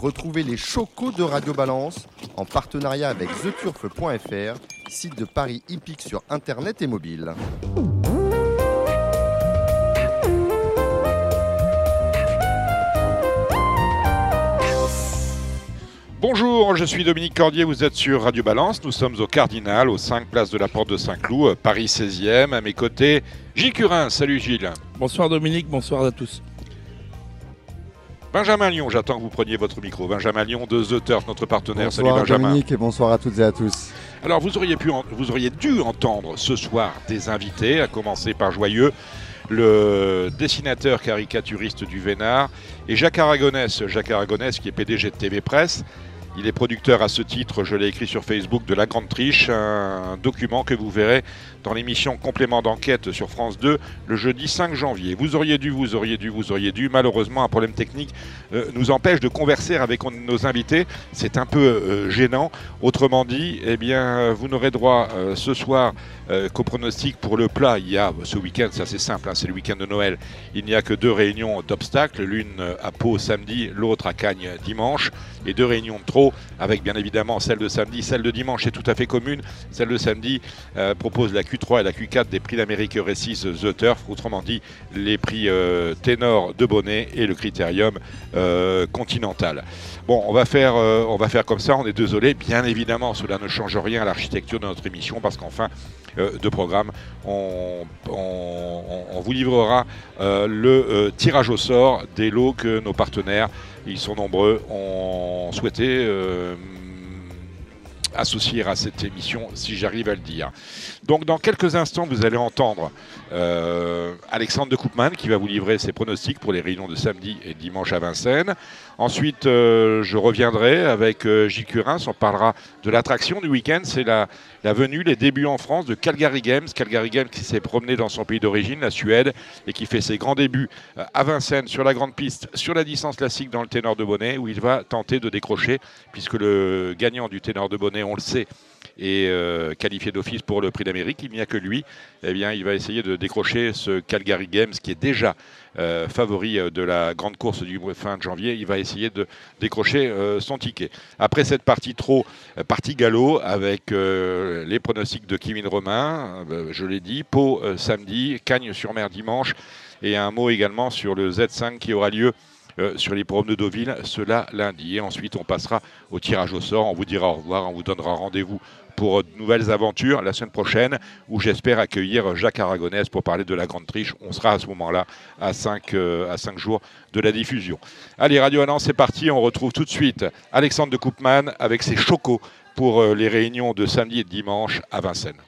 Retrouvez les chocos de Radio Balance en partenariat avec theturf.fr, site de Paris hippique sur internet et mobile. Bonjour, je suis Dominique Cordier, vous êtes sur Radio Balance. Nous sommes au Cardinal, aux 5 places de la Porte de Saint-Cloud, Paris 16e. À mes côtés, Gilles Curin. Salut Gilles. Bonsoir Dominique, bonsoir à tous. Benjamin Lyon, j'attends que vous preniez votre micro. Benjamin Lyon de The Turf, notre partenaire. Bonsoir Salut Benjamin. Dominique et bonsoir à toutes et à tous. Alors vous auriez, pu vous auriez dû entendre ce soir des invités, à commencer par Joyeux, le dessinateur caricaturiste du Vénard, et Jacques Aragonès, Jacques Aragonès qui est PDG de TV Presse. Il est producteur à ce titre, je l'ai écrit sur Facebook, de La Grande Triche, un document que vous verrez dans l'émission Complément d'enquête sur France 2 le jeudi 5 janvier. Vous auriez dû, vous auriez dû, vous auriez dû. Malheureusement, un problème technique euh, nous empêche de converser avec nos invités. C'est un peu euh, gênant. Autrement dit, eh bien, vous n'aurez droit euh, ce soir qu'au pronostic pour le plat. Il y a ce week-end, c'est assez simple, hein, c'est le week-end de Noël. Il n'y a que deux réunions d'obstacles, l'une à Pau samedi, l'autre à Cagnes dimanche, et deux réunions de trop, avec bien évidemment celle de samedi, celle de dimanche est tout à fait commune. Celle de samedi propose la Q3 et la Q4 des prix d'Amérique Récis The Turf, autrement dit les prix euh, ténor de Bonnet et le critérium euh, continental. Bon, on va faire, euh, on va faire comme ça. On est désolé. Bien évidemment, cela ne change rien à l'architecture de notre émission parce qu'en fin euh, de programme, on, vous livrera le tirage au sort des lots que nos partenaires, ils sont nombreux, ont souhaité associer à cette émission, si j'arrive à le dire. Donc, dans quelques instants, vous allez entendre euh, Alexandre de Koopman qui va vous livrer ses pronostics pour les réunions de samedi et dimanche à Vincennes. Ensuite, euh, je reviendrai avec euh, Gilles Curins. On parlera de l'attraction du week-end. C'est la, la venue, les débuts en France de Calgary Games. Calgary Games qui s'est promené dans son pays d'origine, la Suède, et qui fait ses grands débuts euh, à Vincennes sur la grande piste, sur la distance classique dans le ténor de Bonnet, où il va tenter de décrocher, puisque le gagnant du ténor de Bonnet, on le sait, est euh, qualifié d'office pour le prix d'Amérique. Il n'y a que lui. Eh bien, il va essayer de décrocher ce Calgary Games qui est déjà euh, favori euh, de la grande course du fin de janvier. Il va essayer de décrocher son ticket. Après cette partie trop, partie galop avec les pronostics de Kevin Romain, euh, je l'ai dit, Pau samedi, Cagnes-sur-Mer dimanche, et un mot également sur le Z5 qui aura lieu sur les programmes de Deauville, cela lundi. Et ensuite, on passera au tirage au sort. On vous dira au revoir, on vous donnera rendez-vous pour euh, de nouvelles aventures la semaine prochaine, où j'espère accueillir Jacques Aragonès pour parler de la Grande Triche. On sera à ce moment-là à 5 à cinq jours de la diffusion. Allez, Radio Annan, c'est parti. On retrouve tout de suite Alexandre de Koopman avec ses chocos pour euh, les réunions de samedi et de dimanche à Vincennes.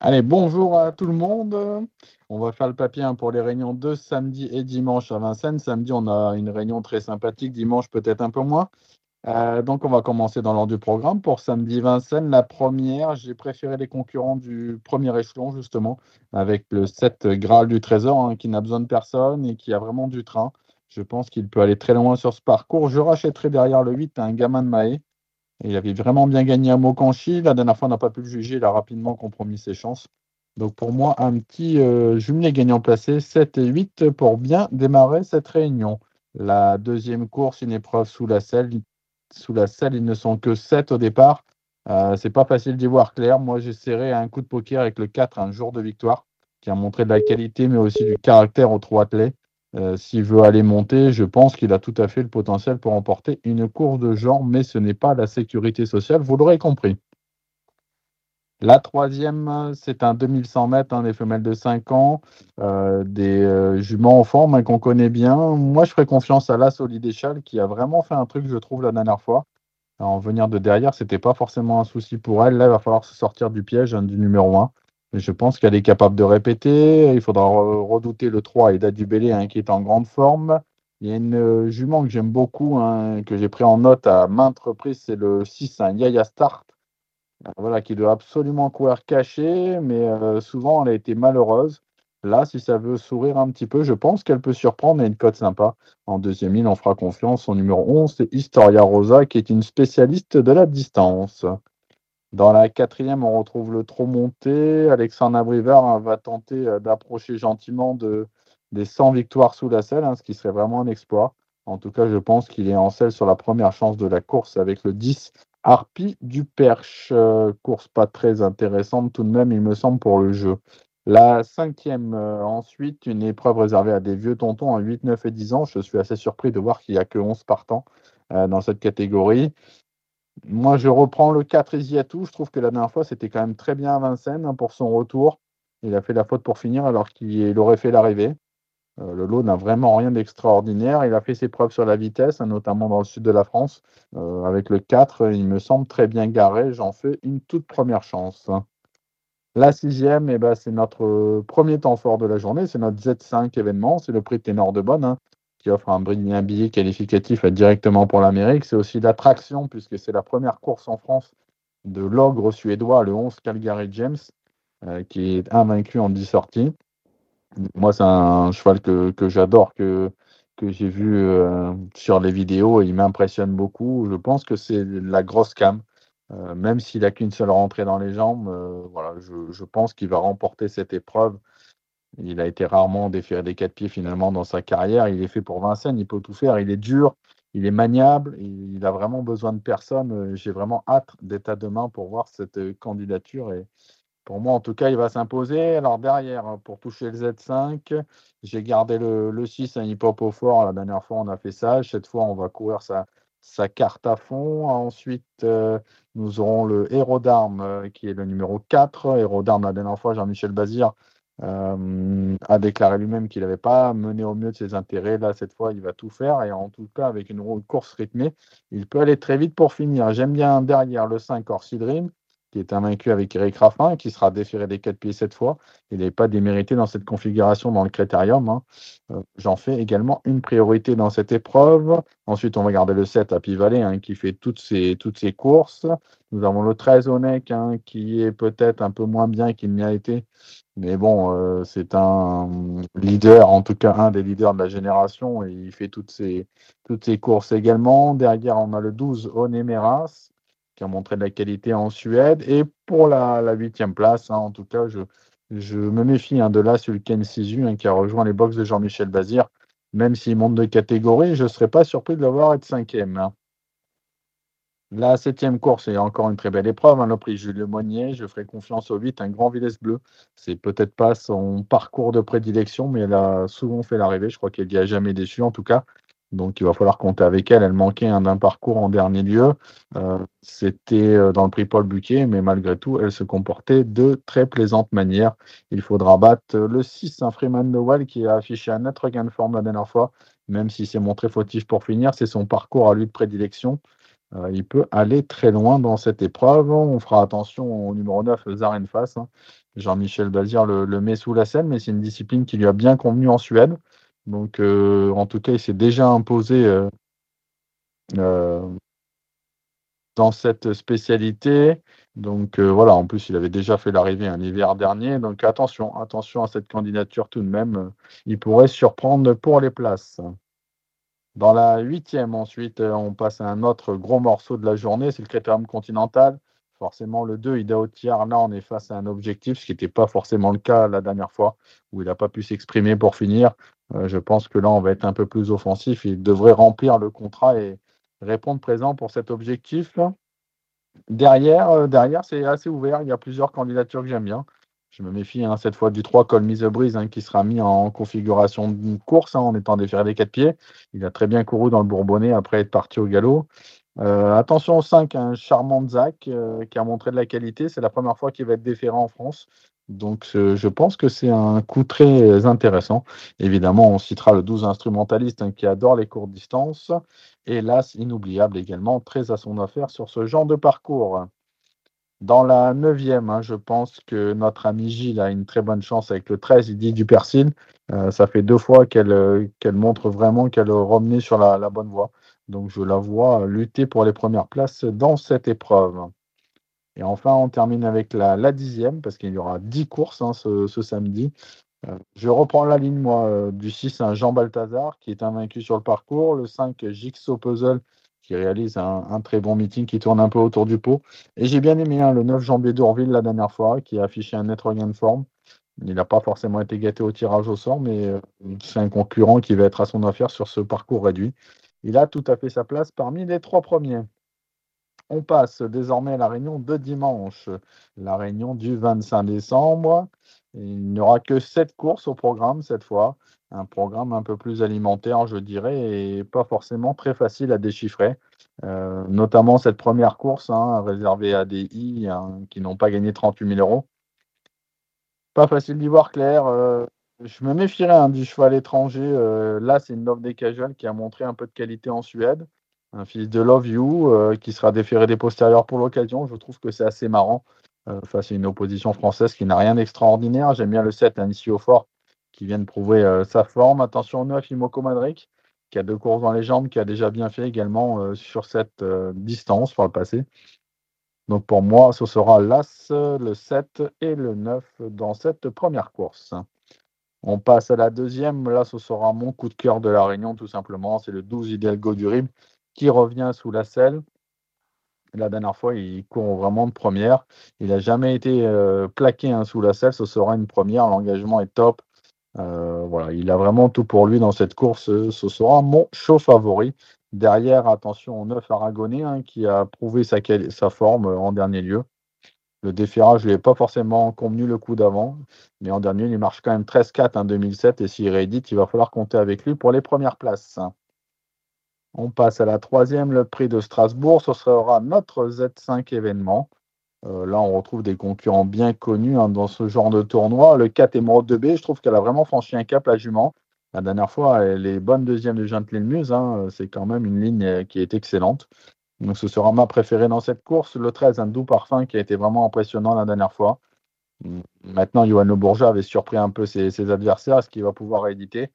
Allez, bonjour à tout le monde. On va faire le papier hein, pour les réunions de samedi et dimanche à Vincennes. Samedi, on a une réunion très sympathique. Dimanche, peut-être un peu moins. Euh, donc, on va commencer dans l'ordre du programme. Pour samedi Vincennes, la première, j'ai préféré les concurrents du premier échelon, justement, avec le 7 Graal du Trésor, hein, qui n'a besoin de personne et qui a vraiment du train. Je pense qu'il peut aller très loin sur ce parcours. Je rachèterai derrière le 8 un gamin de Mahé. Il avait vraiment bien gagné à Mokanchi. La dernière fois, on n'a pas pu le juger. Il a rapidement compromis ses chances. Donc pour moi, un petit euh, jumelé gagnant placé, 7 et 8 pour bien démarrer cette réunion. La deuxième course, une épreuve sous la selle. Sous la selle, ils ne sont que 7 au départ. Euh, c'est pas facile d'y voir clair. Moi, j'essaierai un coup de poker avec le 4, un jour de victoire, qui a montré de la qualité, mais aussi du caractère au trois attelé. Euh, S'il veut aller monter, je pense qu'il a tout à fait le potentiel pour remporter une course de genre, mais ce n'est pas la sécurité sociale, vous l'aurez compris. La troisième, c'est un 2100 mètres, hein, des femelles de 5 ans, euh, des euh, juments en forme hein, qu'on connaît bien. Moi, je ferai confiance à la Solidéchal qui a vraiment fait un truc, je trouve, la dernière fois. En venir de derrière, c'était pas forcément un souci pour elle. Là, il va falloir se sortir du piège hein, du numéro 1. Je pense qu'elle est capable de répéter. Il faudra re- redouter le 3 et Dubélé hein, qui est en grande forme. Il y a une euh, jument que j'aime beaucoup, hein, que j'ai pris en note à maintes reprises, c'est le 6, un Yaya Start. Voilà, qui doit absolument courir caché, mais euh, souvent elle a été malheureuse. Là, si ça veut sourire un petit peu, je pense qu'elle peut surprendre et une cote sympa. En deuxième ligne, on fera confiance. Son numéro 11, c'est Historia Rosa, qui est une spécialiste de la distance. Dans la quatrième, on retrouve le trop monté. Alexandre Abrivard hein, va tenter euh, d'approcher gentiment de, des 100 victoires sous la selle, hein, ce qui serait vraiment un exploit. En tout cas, je pense qu'il est en selle sur la première chance de la course avec le 10 Harpie du Perche. Euh, course pas très intéressante tout de même, il me semble, pour le jeu. La cinquième, euh, ensuite, une épreuve réservée à des vieux tontons à 8, 9 et 10 ans. Je suis assez surpris de voir qu'il n'y a que 11 partants dans cette catégorie. Moi, je reprends le 4 Isiatou. Je trouve que la dernière fois, c'était quand même très bien à Vincennes hein, pour son retour. Il a fait la faute pour finir alors qu'il aurait fait l'arrivée. Euh, le lot n'a vraiment rien d'extraordinaire. Il a fait ses preuves sur la vitesse, hein, notamment dans le sud de la France. Euh, avec le 4, il me semble très bien garé. J'en fais une toute première chance. La sixième, eh ben, c'est notre premier temps fort de la journée. C'est notre Z5 événement. C'est le prix Ténor de Bonne hein, qui offre un, un billet qualificatif directement pour l'Amérique. C'est aussi l'attraction puisque c'est la première course en France de l'ogre suédois, le 11 Calgary James, euh, qui est invaincu en 10 sorties. Moi, c'est un cheval que, j'adore, que, que j'ai vu euh, sur les vidéos et il m'impressionne beaucoup. Je pense que c'est la grosse cam. Euh, même s'il n'a qu'une seule rentrée dans les jambes, voilà, je, pense qu'il va remporter cette épreuve. Il a été rarement déféré des quatre pieds finalement dans sa carrière. Il est fait pour Vincennes, il peut tout faire. Il est dur, il est maniable, il a vraiment besoin de personne. J'ai vraiment hâte d'être à demain pour voir cette candidature et, pour moi, en tout cas, il va s'imposer. Alors derrière, hein, pour toucher le Z5, j'ai gardé le, 6 un hip-hop au fort. La dernière fois, on a fait ça. Cette fois, on va courir sa, carte à fond. Ensuite, euh, nous aurons le héros d'armes euh, qui est le numéro 4. Héros d'armes, la dernière fois, Jean-Michel Bazir euh, a déclaré lui-même qu'il n'avait pas mené au mieux de ses intérêts. Là, cette fois, il va tout faire. Et en tout cas, avec une course rythmée, il peut aller très vite pour finir. J'aime bien derrière le 5 Orsi Dream qui est invaincu avec Eric Raffin, qui sera déféré des quatre pieds cette fois. Il n'est pas démérité dans cette configuration dans le critérium. Hein. Euh, j'en fais également une priorité dans cette épreuve. Ensuite, on va garder le 7 à Pivalet, hein, qui fait toutes ses, courses. Nous avons le 13 Onek, hein, qui est peut-être un peu moins bien qu'il n'y a été. Mais bon, euh, c'est un leader, en tout cas un des leaders de la génération, et il fait toutes ses, toutes ses courses également. Derrière, on a le 12 Onemeras qui a montré de la qualité en Suède. Et pour la huitième place, hein, en tout cas, je, me méfie hein, de là sur le Ken Sisu hein, qui a rejoint les box de Jean-Michel Bazir. Même s'il monte de catégorie, je ne serais pas surpris de le voir être cinquième. La septième course est encore une très belle épreuve. le prix Jules Monnier, je ferai confiance au 8, un grand Villesse bleu. C'est peut-être pas son parcours de prédilection, mais elle a souvent fait l'arrivée. Je crois qu'elle n'y a jamais déçu en tout cas. Donc il va falloir compter avec elle. Elle manquait d'un parcours en dernier lieu. Euh, c'était euh, dans le prix Paul Buquet, mais malgré tout, elle se comportait de très plaisante manière. Il faudra battre le 6 un Freeman Noel qui a affiché un net regain de forme la dernière fois, même si c'est montré fautif pour finir. C'est son parcours à lui de prédilection. Euh, il peut aller très loin dans cette épreuve. On fera attention au numéro 9, Zaren Fass. Hein. Jean-Michel Bazir le, met sous la scène, mais c'est une discipline qui lui a bien convenu en Suède. Donc, euh, en tout cas, il s'est déjà imposé euh, euh, dans cette spécialité. Donc, voilà, en plus, il avait déjà fait l'arrivée un hiver dernier. Donc, attention, attention à cette candidature tout de même. Il pourrait surprendre pour les places. Dans la huitième, ensuite, on passe à un autre gros morceau de la journée, c'est le critérium continental. Forcément, le 2, Ida Otiar, là, on est face à un objectif, ce qui n'était pas forcément le cas la dernière fois, où il n'a pas pu s'exprimer pour finir. Euh, je pense que là, on va être un peu plus offensif. Il devrait remplir le contrat et répondre présent pour cet objectif. Derrière, euh, derrière c'est assez ouvert. Il y a plusieurs candidatures que j'aime bien. Je me méfie hein, cette fois du 3 Col Mise Brise qui sera mis en configuration de course hein, en étant déféré des quatre pieds. Il a très bien couru dans le Bourbonnais après être parti au galop. Euh, attention au 5, un charmant Zach euh, qui a montré de la qualité. C'est la première fois qu'il va être déféré en France. Donc je pense que c'est un coup très intéressant. Évidemment, on citera le 12 instrumentaliste hein, qui adore les courtes distances. Hélas, inoubliable également, très à son affaire sur ce genre de parcours. Dans la neuvième, hein, je pense que notre ami Gilles a une très bonne chance avec le 13, il dit du Persil. Euh, ça fait deux fois qu'elle montre vraiment qu'elle revenait sur la bonne voie. Donc je la vois lutter pour les premières places dans cette épreuve. Et enfin, on termine avec la, dixième, parce qu'il y aura dix courses hein, ce, samedi. Euh, je reprends la ligne, moi, euh, du 6, un Jean Balthazar, qui est invaincu sur le parcours. Le 5, Jigsaw Puzzle, qui réalise un, très bon meeting, qui tourne un peu autour du pot. Et j'ai bien aimé hein, le 9, Jean Bédourville, la dernière fois, qui a affiché un net regain de forme. Il n'a pas forcément été gâté au tirage au sort, mais c'est un concurrent qui va être à son affaire sur ce parcours réduit. Il a tout à fait sa place parmi les trois premiers. On passe désormais à la réunion de dimanche, la réunion du 25 décembre. Il n'y aura que sept courses au programme cette fois. Un programme un peu plus alimentaire, je dirais, et pas forcément très facile à déchiffrer. Euh, notamment cette première course hein, réservée à des I hein, qui n'ont pas gagné 38 000 euros. Pas facile d'y voir clair. Euh, je me méfierais hein, du cheval étranger. Euh, là, c'est une Love des Casual qui a montré un peu de qualité en Suède. Un fils de Love You qui sera déféré des postérieurs pour l'occasion. Je trouve que c'est assez marrant face à une opposition française qui n'a rien d'extraordinaire. J'aime bien le 7, un ici au fort, qui vient de prouver sa forme. Attention au 9, Imoko Madric qui a deux courses dans les jambes, qui a déjà bien fait également euh, sur cette euh, distance par le passé. Donc pour moi, ce sera l'As, le 7 et le 9 dans cette première course. On passe à la deuxième. Là, ce sera mon coup de cœur de la Réunion, tout simplement. C'est le 12 Hidalgo du Rib qui revient sous la selle. La dernière fois, il court vraiment de première. Il n'a jamais été euh, plaqué hein, sous la selle. Ce sera une première. L'engagement est top. Euh, voilà, il a vraiment tout pour lui dans cette course. Ce sera mon show favori. Derrière, attention au 9 Aragonais hein, qui a prouvé sa, sa, forme en dernier lieu. Le déferrage ne lui est pas forcément convenu le coup d'avant, mais en dernier, il marche quand même 13-4 en 2007 et s'il réédite, il va falloir compter avec lui pour les premières places. On passe à la troisième, le prix de Strasbourg. Ce sera notre Z5 événement. Euh, là, on retrouve des concurrents bien connus hein, dans ce genre de tournoi. Le 4 Emerald de b je trouve qu'elle a vraiment franchi un cap, la jument. La dernière fois, elle est bonne deuxième de Gentleman Muse. Hein. C'est quand même une ligne euh, qui est excellente. Donc, ce sera ma préférée dans cette course. Le 13, un doux parfum qui a été vraiment impressionnant la dernière fois. Maintenant, Johan Le Bourgeat avait surpris un peu ses, adversaires. Est-ce qu'il va pouvoir éditer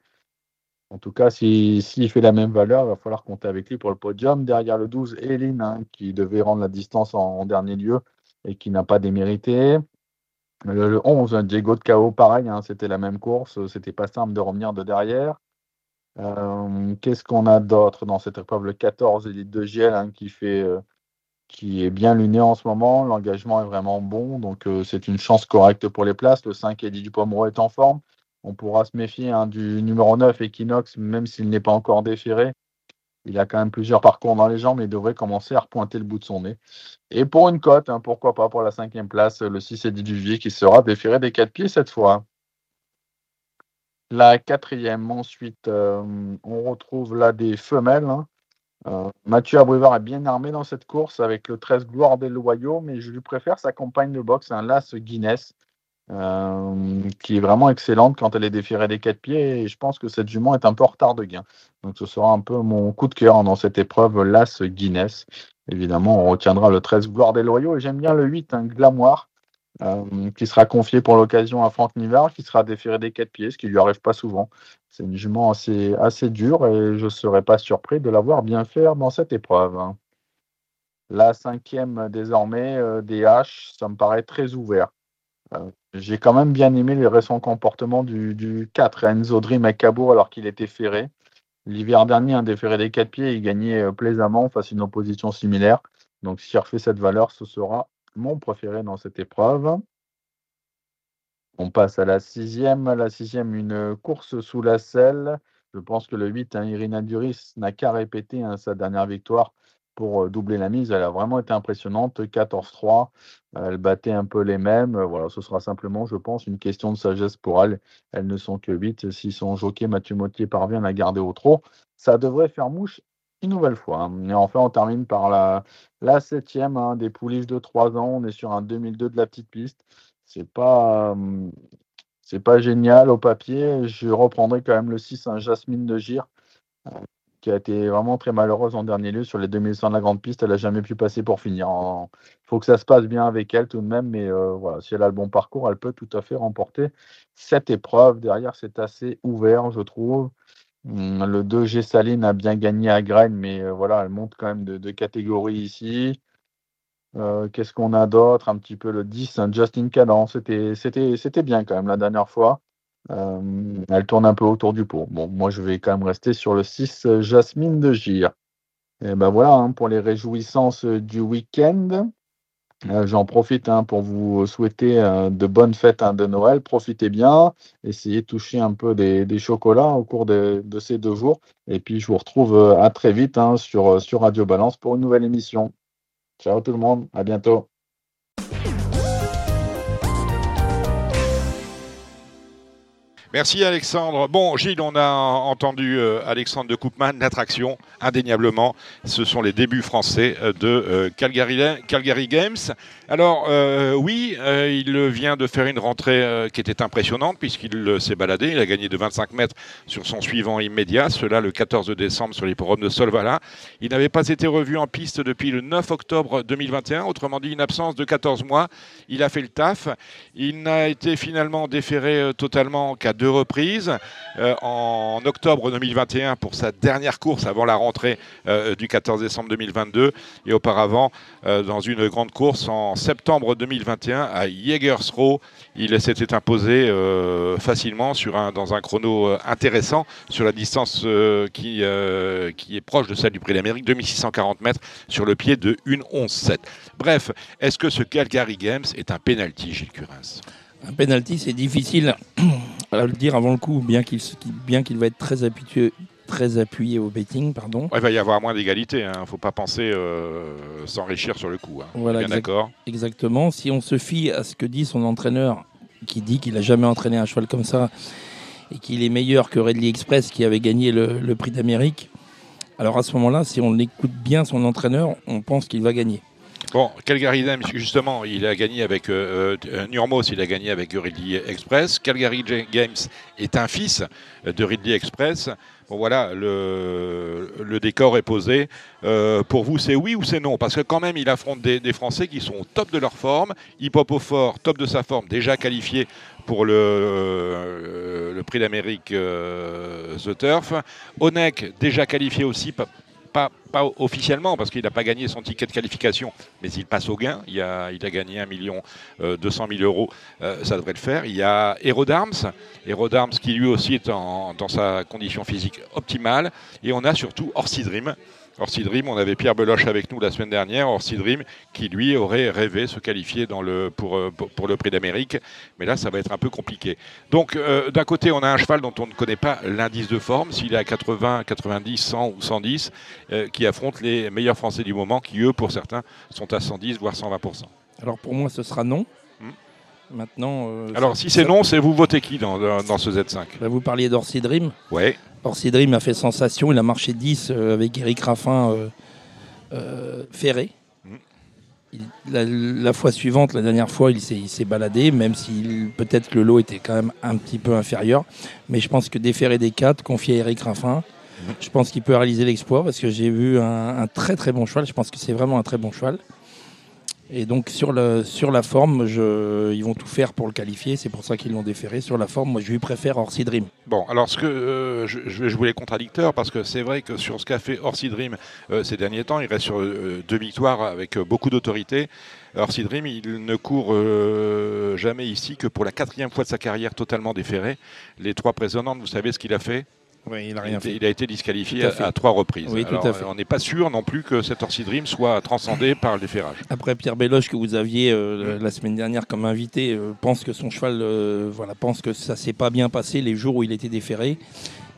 En tout cas, s'il fait la même valeur, il va falloir compter avec lui pour le podium. Derrière le 12, Eline, hein, qui devait rendre la distance en dernier lieu et qui n'a pas démérité. Le, 11, Diego de KO, pareil, hein, c'était la même course, c'était pas simple de revenir de derrière. Euh, qu'est-ce qu'on a d'autre dans cette épreuve? Le 14, Elite de Giel, hein, qui, fait, euh, qui est bien luné en ce moment. L'engagement est vraiment bon, donc euh, c'est une chance correcte pour les places. Le 5, Eddie Dupomero est en forme. On pourra se méfier hein, du numéro 9, Equinox, même s'il n'est pas encore déféré. Il a quand même plusieurs parcours dans les jambes et devrait commencer à repointer le bout de son nez. Et pour une cote, hein, pourquoi pas pour la cinquième place, le 6 Eddie Duvier qui sera déféré des quatre pieds cette fois. La quatrième, ensuite, euh, on retrouve là des femelles. Hein. Euh, Mathieu Abrivard est bien armé dans cette course avec le 13 Gloire des Loyaux, mais je lui préfère sa compagne de boxe, un Las Guinness. Euh, qui est vraiment excellente quand elle est déférée des quatre pieds. Et je pense que cette jument est un peu en retard de gain. Donc ce sera un peu mon coup de cœur dans cette épreuve Las Guinness. Évidemment, on retiendra le 13 Gloire des Loyaux et j'aime bien le 8, un Glamoire, euh, qui sera confié pour l'occasion à Franck Nivard, qui sera déféré des quatre pieds, ce qui lui arrive pas souvent. C'est une jument assez, assez dure et je ne serais pas surpris de l'avoir bien faire dans cette épreuve. La cinquième désormais, euh, des H, ça me paraît très ouvert. Euh, j'ai quand même bien aimé les récents comportements du, du 4, Enzo Dream à alors qu'il était ferré. L'hiver dernier, un déféré des quatre pieds, il gagnait plaisamment face à une opposition similaire. Donc, si refait cette valeur, ce sera mon préféré dans cette épreuve. On passe à la sixième. La sixième, une course sous la selle. Je pense que le 8, hein, Irina Duris, n'a qu'à répéter hein, sa dernière victoire pour doubler la mise. Elle a vraiment été impressionnante. 14-3. Elle battait un peu les mêmes. Voilà, ce sera simplement, je pense, une question de sagesse pour elle. Elles ne sont que 8. Si son jockey Mathieu Mottier parvient à garder au trot, ça devrait faire mouche une nouvelle fois. Et enfin, on termine par la, la septième hein, des pouliches de 3 ans. On est sur un 2002 de la petite piste. C'est pas. c'est pas génial au papier. Je reprendrai quand même le 6, un Jasmine de Gire qui a été vraiment très malheureuse en dernier lieu sur les 2100 de la grande piste. Elle n'a jamais pu passer pour finir. Il faut que ça se passe bien avec elle tout de même, mais euh, voilà, si elle a le bon parcours, elle peut tout à fait remporter cette épreuve. Derrière, c'est assez ouvert, je trouve. Hum, le 2G Saline a bien gagné à Graine, mais euh, voilà, elle monte quand même de, catégorie ici. Euh, qu'est-ce qu'on a d'autre? Un petit peu le 10, un Justin. C'était bien quand même la dernière fois. Euh, elle tourne un peu autour du pot. Bon, moi, je vais quand même rester sur le 6 euh, Jasmine de Gire. Et ben voilà, hein, pour les réjouissances du week-end. Euh, J'en profite hein, pour vous souhaiter euh, de bonnes fêtes hein, de Noël. Profitez bien, essayez de toucher un peu des, chocolats au cours de, de, ces deux jours. Et puis, je vous retrouve euh, à très vite hein, sur, sur Radio Balance pour une nouvelle émission. Ciao tout le monde, à bientôt. Merci Alexandre. Bon, Gilles, on a entendu euh, Alexandre de Koopman, l'attraction, indéniablement. Ce sont les débuts français euh, de euh, Calgary, Calgary, Games. Alors, euh, oui, euh, il vient de faire une rentrée euh, qui était impressionnante puisqu'il s'est baladé. Il a gagné de 25 mètres sur son suivant immédiat, cela le 14 décembre sur l'hippodrome de Solvala. Il n'avait pas été revu en piste depuis le 9 octobre 2021, autrement dit une absence de 14 mois. Il a fait le taf. Il n'a été finalement déféré totalement qu'à deux reprises. En octobre 2021 pour sa dernière course avant la rentrée du 14 décembre 2022 et auparavant dans une grande course en septembre 2021 à Jägersro. Il s'était imposé facilement sur un, dans un chrono intéressant sur la distance qui, qui est proche de celle du Prix d'Amérique, 2640 mètres sur le pied de 1.11.7. Bref, est-ce que ce Calgary Games est un penalty, Gilles Curins? Un penalty, c'est difficile à le dire avant le coup, bien qu'il va être très appuyé, très appuyé au betting, pardon. Ouais, il va y avoir moins d'égalité. Il hein. ne faut pas penser euh, s'enrichir sur le coup. Hein. Voilà, bien d'accord. Exactement. Si on se fie à ce que dit son entraîneur, qui dit qu'il n'a jamais entraîné un cheval comme ça et qu'il est meilleur que Redley Express, qui avait gagné le, le Prix d'Amérique. Alors à ce moment-là, si on écoute bien son entraîneur, on pense qu'il va gagner. Bon, Calgary Games, justement, il a gagné avec euh, euh, Nurmos, il a gagné avec Ridley Express. Calgary Games est un fils de Ridley Express. Bon, voilà, le, décor est posé. Euh, pour vous, c'est oui ou c'est non? Parce que quand même, il affronte des, Français qui sont au top de leur forme. Hip Hop au top de sa forme, déjà qualifié pour le, euh, prix d'Amérique euh, The Turf. Onek, déjà qualifié aussi, pas, officiellement parce qu'il n'a pas gagné son ticket de qualification, mais il passe au gain. Il a, gagné 1 million euh, 200 000 euros, euh, ça devrait le faire. Il y a Aerodarms, Aerodarms qui lui aussi est dans sa condition physique optimale. Et on a surtout Orsi. Orsi on avait Pierre Beloche avec nous la semaine dernière, Orsi qui lui aurait rêvé se qualifier pour, pour le prix d'Amérique, mais là ça va être un peu compliqué. Donc euh, d'un côté on a un cheval dont on ne connaît pas l'indice de forme, s'il est à 80, 90, 100 ou 110, euh, qui affronte les meilleurs Français du moment, qui eux pour certains sont à 110 voire 120%. Alors pour moi ce sera non. Maintenant. Euh, Alors, si c'est non, c'est vous votez qui dans, dans, dans ce Z5 bah, Vous parliez d'Orsi Dream. Ouais. Orsi Dream a fait sensation. Il a marché 10 euh, avec Eric Raffin euh, euh, ferré. Mm. Il, la, la, fois suivante, la dernière fois, il s'est baladé, même si peut-être que le lot était quand même un petit peu inférieur. Mais je pense que déférer des 4, confier à Eric Raffin, mm. je pense qu'il peut réaliser l'exploit parce que j'ai vu un, un, très très bon cheval. Je pense que c'est vraiment un très bon cheval. Et donc sur, le, sur la forme, ils vont tout faire pour le qualifier. C'est pour ça qu'ils l'ont déféré. Sur la forme, moi je lui préfère Orsi Dream. Bon, alors ce que euh, je, je, vais jouer les contradicteurs parce que c'est vrai que sur ce qu'a fait Orsi Dream euh, ces derniers temps, il reste sur euh, deux victoires avec beaucoup d'autorité. Orsi Dream, il ne court jamais ici que pour la quatrième fois de sa carrière totalement déféré. Les trois précédentes, vous savez ce qu'il a fait? Oui, il a rien il, fait. Il a été disqualifié à, à, trois reprises. Oui, Alors, tout à fait. On n'est pas sûr non plus que cet Orsi Dream soit transcendé par le déferrage. Après Pierre Belloche que vous aviez euh, la semaine dernière comme invité euh, pense que son cheval euh, voilà pense que ça s'est pas bien passé les jours où il était déféré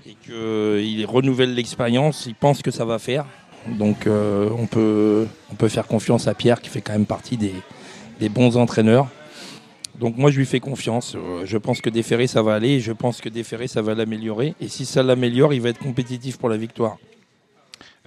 et qu'il renouvelle l'expérience. Il pense que ça va faire. Donc on peut on peut faire confiance à Pierre qui fait quand même partie des, des bons entraîneurs. Donc moi je lui fais confiance. Euh, Je pense que déférer ça va aller. Je pense que déférer ça va l'améliorer. Et si ça l'améliore, il va être compétitif pour la victoire.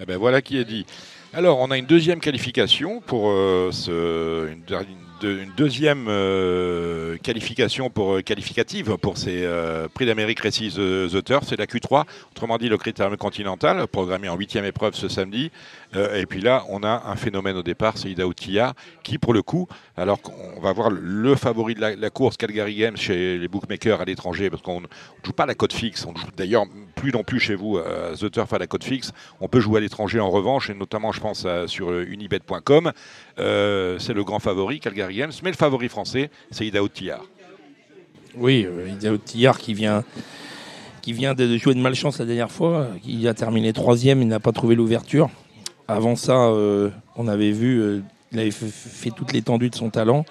Eh ben voilà qui est dit. Alors on a une deuxième qualification pour euh, ce, une, une, une, deuxième euh, qualification pour euh, qualificative pour ces euh, prix d'Amérique Récise The, Turf, c'est la Q3, autrement dit le critérium continental, programmé en huitième épreuve ce samedi. Et puis là, on a un phénomène au départ, c'est Ida Outillard, qui pour le coup, alors qu'on va voir le favori de la, la, course, Calgary Games, chez les bookmakers à l'étranger, parce qu'on ne joue pas la cote fixe, on joue d'ailleurs plus non plus chez vous à The Turf à la cote fixe, on peut jouer à l'étranger en revanche, et notamment je pense à, sur unibet.com, euh, c'est le grand favori, Calgary Games, mais le favori français, c'est Ida Outillard. Oui, euh, Ida Outillard qui vient qui vient de jouer de malchance la dernière fois, il a terminé troisième, il n'a pas trouvé l'ouverture. Avant ça, euh, on avait vu euh, il avait fait toute l'étendue de son talent.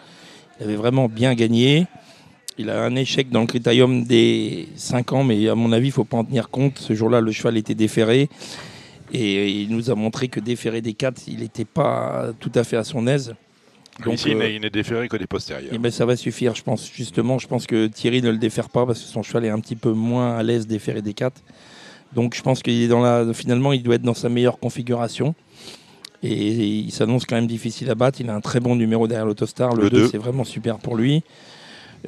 Il avait vraiment bien gagné. Il a un échec dans le critérium des 5 ans, mais à mon avis, il ne faut pas en tenir compte. Ce jour-là, le cheval était déféré. Et il nous a montré que déféré des 4, il n'était pas tout à fait à son aise. Donc, Ici, euh, il n'est déféré que des postérieurs. Et eh ben, ça va suffire, je pense. Justement, je pense que Thierry ne le défère pas parce que son cheval est un petit peu moins à l'aise déféré des 4. Donc je pense qu'il est dans la. Finalement, il doit être dans sa meilleure configuration. Et il s'annonce quand même difficile à battre. Il a un très bon numéro derrière l'autostar. Le, 2, c'est vraiment super pour lui.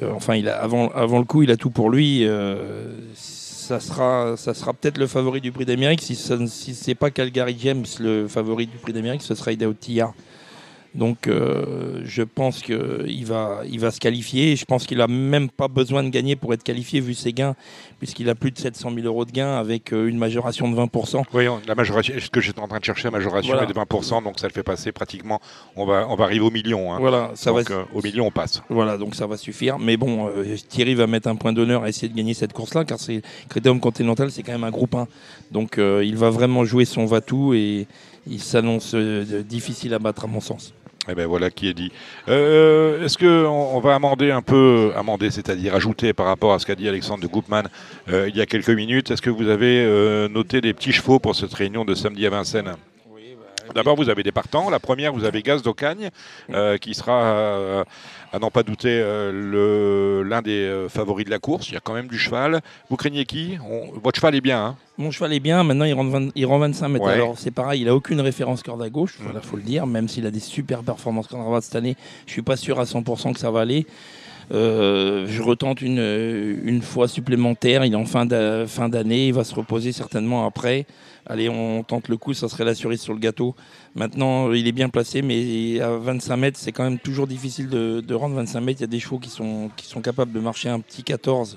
Euh, enfin, il a, avant, avant le coup, il a tout pour lui. Euh, ça sera, ça sera peut-être le favori du prix d'Amérique. Si ce n'est pas Calgary James le favori du prix d'Amérique, ce sera Idaho Tillard. Donc euh, je pense qu'il va, il va se qualifier. Je pense qu'il n'a même pas besoin de gagner pour être qualifié vu ses gains, puisqu'il a plus de 700 000 euros de gains avec euh, une majoration de 20%. Oui, la majoration, ce que j'étais en train de chercher, la majoration est de 20%, donc ça le fait passer pratiquement. On va, on va arriver au million. Hein. Voilà, ça donc, va... Euh, au million, on passe. Voilà, donc ça va suffire. Mais bon, Thierry va mettre un point d'honneur à essayer de gagner cette course-là, car c'est Critérium Continental, c'est quand même un groupe 1. Donc il va vraiment jouer son va-tout et il s'annonce difficile à battre à mon sens. Eh ben voilà qui est dit. Euh, est-ce qu'on on va amender un peu, amender, c'est-à-dire ajouter par rapport à ce qu'a dit Alexandre de Goupman euh, il y a quelques minutes Est-ce que vous avez euh, noté des petits chevaux pour cette réunion de samedi à Vincennes? Bah, D'abord, vous avez des partants. La première, vous avez Gaz d'Ocagne, qui sera à n'en pas douter, euh, l'un des euh, favoris de la course. Il y a quand même du cheval. Vous craignez qui? Votre cheval est bien. Hein? Mon cheval est bien. Maintenant, il rend, il rend 25 mètres. Alors, c'est pareil, il n'a aucune référence corde à gauche. Il faut le dire. Même s'il a des super performances corde à droite cette année, je ne suis pas sûr à 100% que ça va aller. Euh, je retente une, une fois supplémentaire. Il est en fin d'année. Il va se reposer certainement après. Allez, on tente le coup. Ça serait la cerise sur le gâteau. Maintenant, il est bien placé, mais à 25 mètres, c'est quand même toujours difficile de, rendre 25 mètres. Il y a des chevaux qui sont, qui sont capables de marcher un petit 14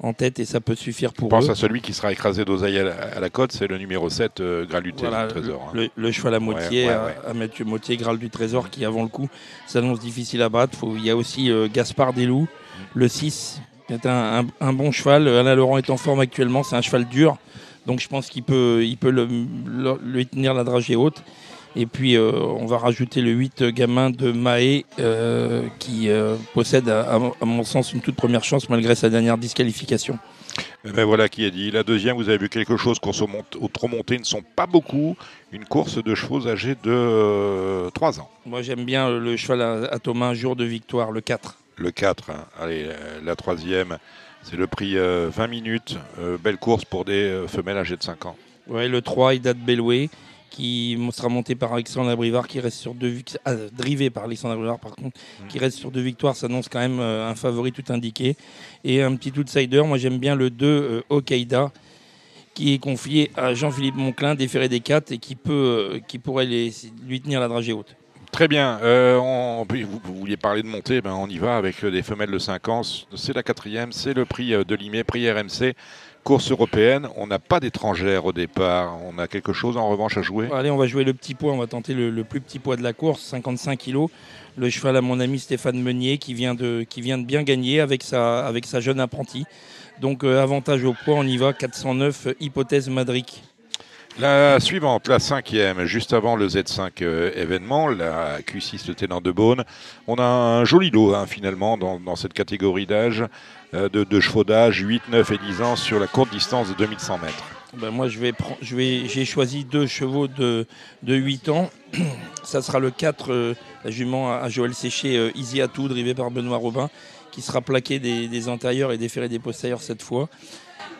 en tête et ça peut suffire pour Je pense à celui qui sera écrasé d'oseille à, la côte, c'est le numéro 7, euh, Graal du Trésor. Hein. Le, cheval à moitié, à, Mathieu Motier, Graal du Trésor, qui avant le coup s'annonce difficile à battre. il y a aussi euh, Gaspard Desloups, le 6, qui est un, bon cheval. Alain Laurent est en forme actuellement, c'est un cheval dur. Donc je pense qu'il peut, il peut lui tenir la dragée haute. Et puis euh, on va rajouter le 8 gamin de Mahé euh, qui euh, possède à, mon sens une toute première chance malgré sa dernière disqualification. Eh ben voilà qui est dit. La deuxième, vous avez vu quelque chose, course aux, trop montées ne sont pas beaucoup. Une course de chevaux âgés de 3 ans. Moi j'aime bien le cheval à, Thomas, jour de victoire, le 4. Le 4, hein. allez, la troisième, c'est le prix 20 minutes. belle course pour des femelles âgées de 5 ans. Ouais, le 3, Ida de Beloué qui sera monté par Alexandre Abrivard, qui reste sur deux ah, drivé par Alexandre Abrivard par contre, mm. qui reste sur deux victoires, s'annonce quand même euh, un favori tout indiqué. Et un petit outsider, moi j'aime bien le 2 euh, Okaïda, qui est confié à Jean-Philippe Monclin, déféré des 4 et qui, peut, euh, qui pourrait lui tenir la dragée haute. Très bien. vous, vouliez parler de montée, ben on y va avec des femelles de 5 ans. C'est la quatrième, c'est le prix de Limay, prix RMC course européenne, on n'a pas d'étrangères au départ. On a quelque chose en revanche à jouer? Allez, on va jouer le petit poids. On va tenter le, plus petit poids de la course, 55 kg. Le cheval à mon ami Stéphane Meunier qui vient de, qui vient de bien gagner avec sa, avec sa jeune apprentie. Donc euh, avantage au poids, on y va. 409, hypothèse Madric. La suivante, la cinquième, juste avant le Z5 euh, événement, la Q6 le Ténant de Beaune. On a un joli lot hein, finalement dans, cette catégorie d'âge. Euh, de, chevaux d'âge, 8, 9 et 10 ans sur la courte distance de 2100 mètres ben Moi, je vais, je vais, j'ai choisi deux chevaux de, de 8 ans. Ça sera le 4, euh, la jument à Joël Séché, Easy Atout, drivé par Benoît Robin, qui sera plaqué des, antérieurs et déféré des postérieurs cette fois.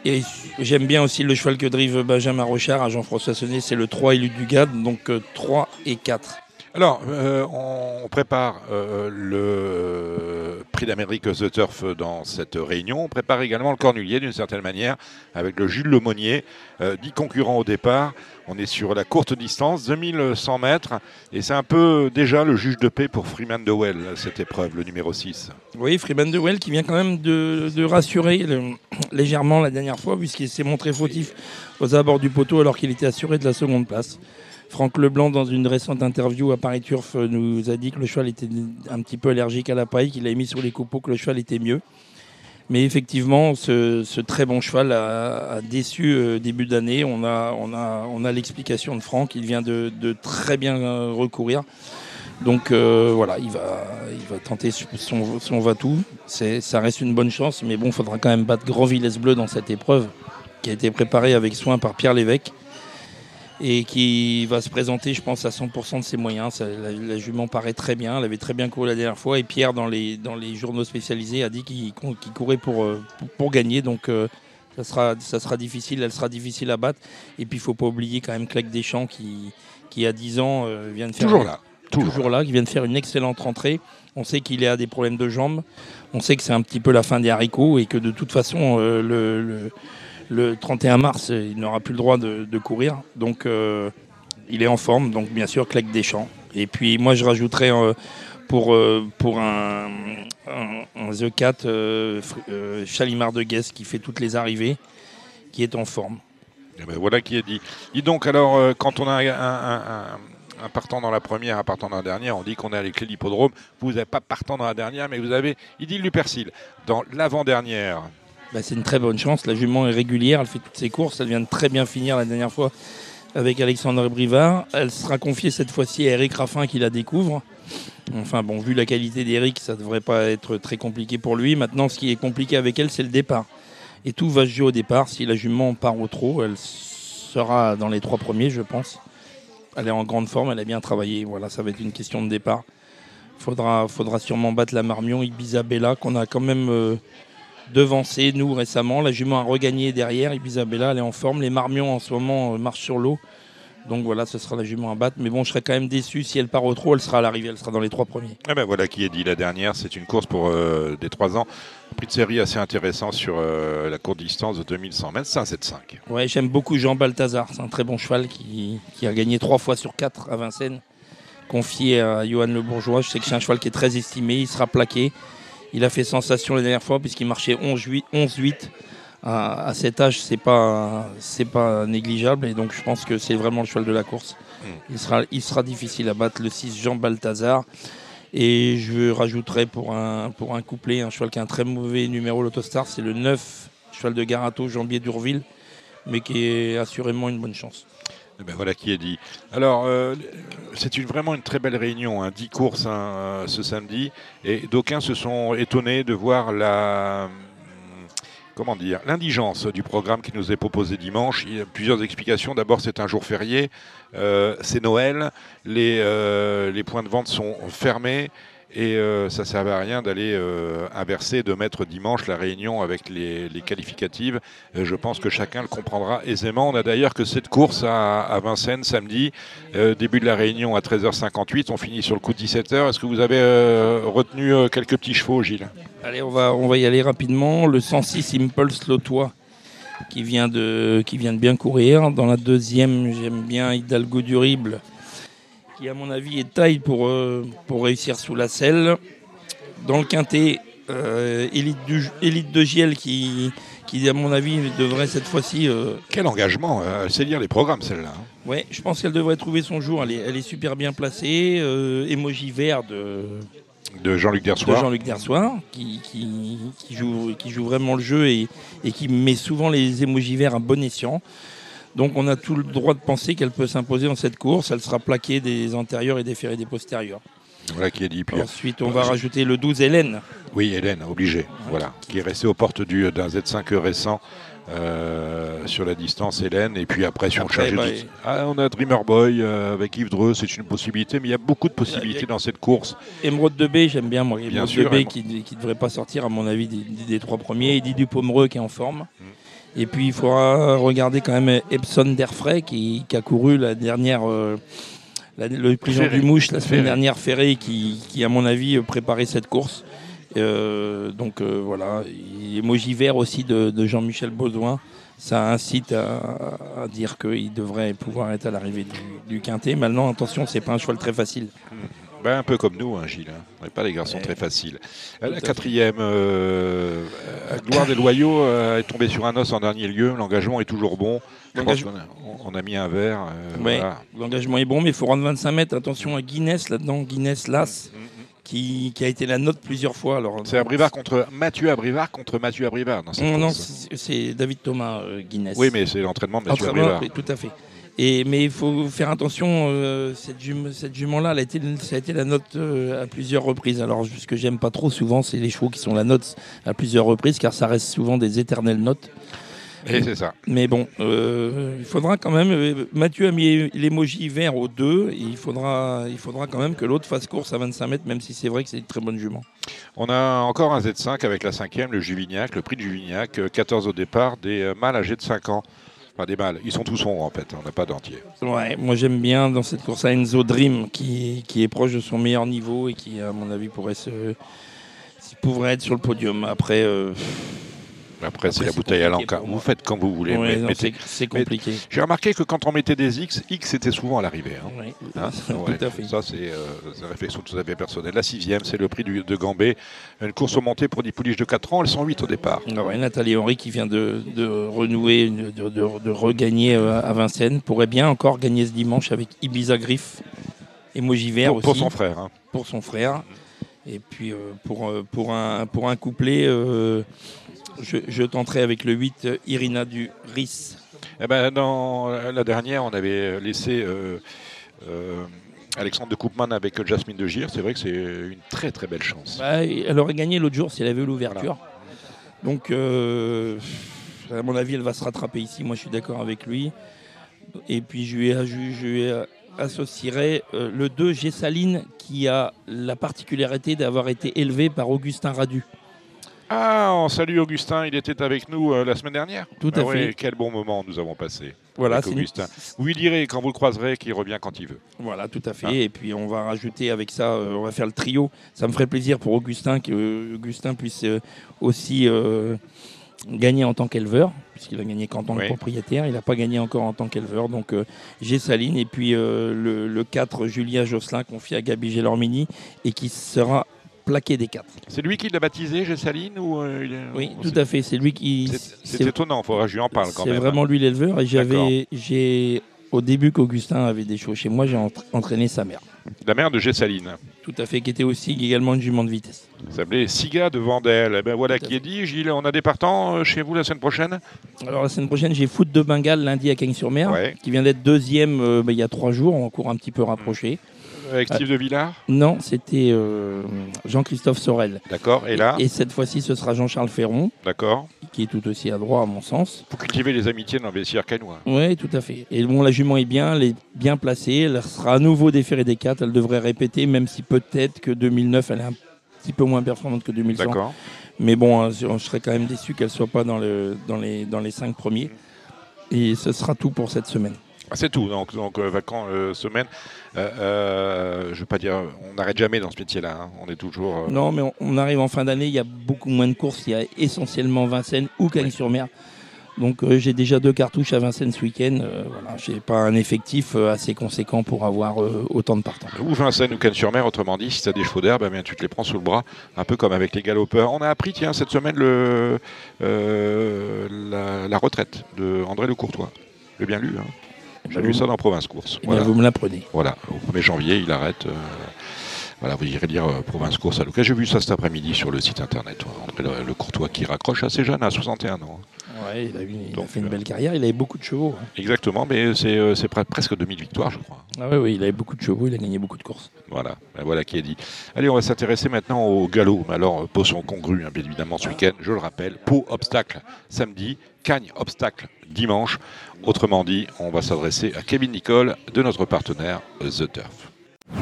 Et j'aime bien aussi le cheval que drive Benjamin Rochard à Jean-François Sonnet, c'est le 3 élu du GAD, donc 3 et 4. Alors, euh, on prépare euh, le prix d'Amérique The Turf dans cette réunion. On prépare également le Cornulier d'une certaine manière avec le Jules Lemonnier, euh, 10 concurrents au départ. On est sur la courte distance, 2100 mètres, et c'est un peu déjà le juge de paix pour Freeman Dewell, cette épreuve, le numéro 6. Oui, Freeman Dewell qui vient quand même de, rassurer légèrement la dernière fois, puisqu'il s'est montré fautif aux abords du poteau alors qu'il était assuré de la seconde place. Franck Leblanc, dans une récente interview à Paris Turf, euh, nous a dit que le cheval était un petit peu allergique à la paille, qu'il a mis sur les copeaux que le cheval était mieux. Mais effectivement, ce, très bon cheval a, déçu euh, début d'année. On a, on a, on a l'explication de Franck. Il vient de, très bien euh, recourir. Donc voilà, il va, il va tenter son, son va-tout. Ça reste une bonne chance, mais bon, il faudra quand même battre Grand Villesse Bleu dans cette épreuve qui a été préparée avec soin par Pierre Lévesque et qui va se présenter, je pense, à 100% de ses moyens. la, jument paraît très bien, elle avait très bien couru la dernière fois et Pierre, dans les, dans les journaux spécialisés, a dit qu'il courait pour, euh, pour, gagner. Donc euh, ça, sera, ça sera difficile, elle sera difficile à battre. Et puis il ne faut pas oublier quand même Claque Deschamps qui, qui a 10 ans, vient de faire... Toujours là toujours, là, qui vient de faire une excellente rentrée. On sait qu'il a des problèmes de jambes. On sait que c'est un petit peu la fin des haricots et que de toute façon, euh, le, 31 mars, il n'aura plus le droit de, courir. Donc, euh, il est en forme. Donc, bien sûr, Claque des champs. Et puis, moi, je rajouterais euh, pour, pour un, The 4 Chalimard de Guest qui fait toutes les arrivées, qui est en forme. Eh ben, voilà qui est dit. Dis donc, alors, quand on a un, un partant dans la première, un partant dans la dernière. On dit qu'on est à les clés l'hippodrome. Vous n'avez pas partant dans la dernière, mais vous avez Idil du Persil dans l'avant-dernière. Bah, c'est une très bonne chance. La jument est régulière, elle fait toutes ses courses. Elle vient de très bien finir la dernière fois avec Alexandre Brivard. Elle sera confiée cette fois-ci à Eric Raffin qui la découvre. Enfin bon, vu la qualité d'Eric, ça ne devrait pas être très compliqué pour lui. Maintenant, ce qui est compliqué avec elle, c'est le départ. Et tout va se jouer au départ. Si la jument part au trot, elle sera dans les trois premiers, je pense elle est en grande forme, elle a bien travaillé. Voilà, ça va être une question de départ. Faudra, faudra sûrement battre la Marmion, Ibiza Bella, qu'on a quand même euh, devancé, nous, récemment. La jument a regagné derrière. Ibiza Bella, elle est en forme. Les Marmions, en ce moment, euh, marchent sur l'eau. Donc voilà, ce sera la jument à battre. Mais bon, je serais quand même déçu si elle part au trot, elle sera à l'arrivée, elle sera dans les trois premiers. Eh ben voilà qui est dit la dernière, c'est une course pour euh, des trois ans. prix de série assez intéressant sur euh, la courte distance de 2100 mètres, 5-7-5. Ouais, j'aime beaucoup Jean Balthazar, c'est un très bon cheval qui, a gagné trois fois sur quatre à Vincennes. Confié à Johan Le Bourgeois, je sais que c'est un cheval qui est très estimé, il sera plaqué. Il a fait sensation la dernière fois puisqu'il marchait 11-8 à, cet âge, c'est pas c'est pas négligeable et donc je pense que c'est vraiment le cheval de la course. Hmm. Il sera il sera difficile à battre le 6 Jean Balthazar et je rajouterai pour un pour un couplet un cheval qui a un très mauvais numéro l'autostar, c'est le 9 cheval de Garato Jambier d'Urville mais qui est assurément une bonne chance. Eh ben voilà qui est dit. Alors, euh, c'est vraiment une très belle réunion, hein, 10 courses hein, ce samedi, et d'aucuns se sont étonnés de voir la, comment dire, l'indigence du programme qui nous est proposé dimanche. Il y a plusieurs explications. D'abord, c'est un jour férié, euh, c'est Noël, euh, les points de vente sont fermés. Et euh, ça ne servait à rien d'aller euh, inverser, de mettre dimanche la réunion avec les, qualificatives. Euh, je pense que chacun le comprendra aisément. On a d'ailleurs que cette course à, Vincennes samedi, début de la réunion à 13h58, on finit sur le coup de 17h. Est-ce que vous avez retenu quelques petits chevaux, Gilles? Allez, on va, on va y aller rapidement. Le 106 Impulse Lotois qui vient, de, qui vient de bien courir. Dans la deuxième, j'aime bien Hidalgo Durible qui à mon avis est taille pour, euh, pour réussir sous la selle. Dans le quintet, euh, élite, du, élite de Giel qui, qui, à mon avis, devrait cette fois-ci. Euh, Quel engagement Elle sait lire les programmes, celle-là. Hein. Ouais, je pense qu'elle devrait trouver son jour. Elle est, elle est super bien placée. émoji vert de. De Jean-Luc Dersoir. Jean-Luc Dersoir, qui, qui, qui, joue, qui joue vraiment le jeu et, et qui met souvent les émojis verts à bon escient. Donc on a tout le droit de penser qu'elle peut s'imposer dans cette course. Elle sera plaquée des antérieurs et des ferrés des postérieurs. Voilà qui est dit. Ensuite, on va rajouter le 12 Hélène. Oui, Hélène, obligé. Voilà, qui est resté aux portes d'un Z5 récent. Euh, sur la distance Hélène et puis après sur le bah, ah, on a Dreamer Boy euh, avec Yves Dreux c'est une possibilité mais il y a beaucoup de possibilités dans cette course Emeraude de B j'aime bien moi Emeraude de B qui ne devrait pas sortir à mon avis des, trois premiers et Didi Pomereux qui est en forme mm. Et puis il faudra regarder quand même Epson d'Airfray qui, qui, a couru la dernière, euh, le prison du Mouche la semaine dernière, Ferré, qui, qui, à mon avis préparait cette course. Euh, donc euh, voilà, emoji vert aussi de, Jean-Michel Baudouin. Ça incite à, dire qu'il devrait pouvoir être à l'arrivée du, du, Quintet. Maintenant, attention, c'est pas un cheval très facile. Hmm. Ben, un peu comme nous, hein, Gilles. Hein. On n'est pas des garçons très faciles. La quatrième, euh, Gloire des Loyaux euh, est tombée sur un os en dernier lieu. L'engagement est toujours bon. On, a mis un verre. Euh, l'engagement est bon, mais il faut rendre 25 mètres. Attention à Guinness là-dedans, Guinness Las. Mm, mm, mm. Qui, a été la note plusieurs fois. C'est Abrivard contre Mathieu Abrivard contre Mathieu Abrivard. Non, non, c'est David Thomas Guinness. Oui, mais c'est l'entraînement de Mathieu Abrivard. tout à fait. Et, mais il faut faire attention, euh, cette, jument, cette jument-là, ça a été la note euh, à plusieurs reprises. Alors, ce que j'aime pas trop souvent, c'est les chevaux qui sont la note à plusieurs reprises, car ça reste souvent des éternelles notes. Et c'est ça. Mais bon, euh, il faudra quand même. Mathieu a mis l'émoji vert au 2. Et il, faudra, il faudra quand même que l'autre fasse course à 25 mètres, même si c'est vrai que c'est une très bonne jument. On a encore un Z5 avec la cinquième, le Juvignac, le prix de Juvignac, euh, 14 au départ, des mâles âgés de 5 ans. Enfin, des mâles. Ils sont tous ronds en fait, on n'a pas d'entier. Ouais, moi j'aime bien dans cette course à Enzo Dream qui, qui est proche de son meilleur niveau et qui, à mon avis, pourrait se. pourrait être sur le podium. Après. euh, Après, c'est la bouteille à l'encas. Vous faites comme vous voulez. ouais, c'est compliqué. J'ai remarqué que quand on mettait des X, X était souvent à l'arrivée. hein. Ouais, Hein tout à fait. Ça, c'est euh, une réflexion tout à fait personnelle. La sixième, c'est le prix du- de Gambé. Une course au montée pour des pouliches de 4 ans. Elles sont 8 au départ. Ah ouais, Nathalie Henry qui vient de, de renouer, de, de- de regagner euh, à Vincennes, pourrait bien encore gagner ce dimanche avec Ibiza Griff et Vert Pour, aussi. pour son frère. hein. pour son frère. Et puis euh, pour, euh, pour, un, pour un couplet, euh, je, je tenterai avec le 8 euh, Irina du RIS. Eh ben, dans la dernière, on avait laissé euh, euh, Alexandre de Koopman avec Jasmine de Gire. C'est vrai que c'est une très très belle chance. Bah, elle aurait gagné l'autre jour si elle avait eu l'ouverture. Donc, euh, à mon avis, elle va se rattraper ici. Moi, je suis d'accord avec lui. Et puis, je lui, je, associerai le 2 Gessaline qui a la particularité d'avoir été élevé par Augustin Radu. Ah, on salue Augustin, il était avec nous euh, la semaine dernière. Tout Ah à ouais, fait. Quel bon moment nous avons passé. Voilà, avec Augustin. Vous direz quand vous le croiserez qu'il revient quand il veut. Voilà, tout à fait. Hein Et puis on va rajouter avec ça, euh, on va faire le trio. Ça me ferait plaisir pour Augustin que euh, Augustin puisse aussi gagner en tant qu'éleveur, puisqu'il a gagné qu'en tant Oui. que propriétaire. Il n'a pas gagné encore en tant qu'éleveur. Donc j'ai Saline et puis le, le 4 Julien Josselin confié à Gabi Gélormini et qui sera plaqué des 4. C'est lui qui l'a baptisé, Gessaline ou euh, il est- Oui, tout à fait. C'est lui qui. C'est c'est étonnant, il faudra que je lui en parle quand C'est même. vraiment lui l'éleveur. Et D'accord. j'avais, j'ai, au début qu'Augustin avait des chevaux chez moi, j'ai entra- entraîné sa mère. La mère de Gessaline. Tout à fait, qui était aussi également une jument de vitesse. Ça s'appelait Siga de Vandel. Eh ben voilà qui est dit. Gilles, on a des partants euh, chez vous la semaine prochaine? Alors la semaine prochaine, j'ai Foot de Bengale lundi à Cagnes-sur-Mer, Ouais. qui vient d'être deuxième euh, bah, il y a trois jours, en cours un petit peu rapproché. Avec Steve de Villard Non, c'était euh, Jean-Christophe Sorel. D'accord. Et là? Et cette fois-ci, ce sera Jean-Charles Ferron, D'accord. qui est tout aussi à droit à mon sens. Pour cultiver les amitiés dans le vestiaire canois. Oui, tout à fait. Et bon, la jument est bien, elle est bien placée, elle sera à nouveau déférée des 4, elle devrait répéter, même si peut-être que 2009, elle est un petit peu moins performante que 2100. D'accord. Mais bon, hein, je serais quand même déçu qu'elle soit pas dans, le, dans, les, dans les cinq premiers. Et ce sera tout pour cette semaine. Ah, C'est tout. Donc, donc euh, vacances, euh, semaine. Euh, euh, je veux pas dire, on n'arrête jamais dans ce métier-là. hein. On est toujours. euh, Non, mais on, on arrive en fin d'année, il y a beaucoup moins de courses. Il y a essentiellement Vincennes ou Cagnes-sur-Mer. Donc j'ai déjà deux cartouches à Vincennes ce week-end. Voilà, j'ai pas un effectif assez conséquent pour avoir autant de partants. Ou Vincennes ou Cannes-sur-Mer, autrement dit, si tu as des chevaux d'herbe, eh bien, tu te les prends sous le bras, un peu comme avec les galopeurs. On a appris, tiens, cette semaine, le, la, la retraite de André Le Courtois. J'ai bien lu. Hein. J'ai lu ça dans Province Course. Eh Voilà. vous me l'apprenez. voilà. Au 1er janvier, il arrête. euh, voilà, vous irez lire euh, Province Course à l'occasion. J'ai vu ça cet après-midi sur le site internet. André Le, Le Courtois qui raccroche assez jeune, à 61 ans. Ouais, il a, eu- il a Donc, fait une euh, belle carrière. Il avait beaucoup de chevaux. hein. Exactement, mais c'est euh, c'est pre- presque 2000 victoires, je crois. Ah oui, oui, il avait beaucoup de chevaux. Il a gagné beaucoup de courses. Voilà, ben voilà qui est dit. Allez, on va s'intéresser maintenant au galop. Mais alors, euh, pau sont congrus, hein, bien évidemment, ce week-end. Je le rappelle, Pau obstacle samedi, Cagne obstacle dimanche. Autrement dit, on va s'adresser à Kevin Nicole de notre partenaire The Turf.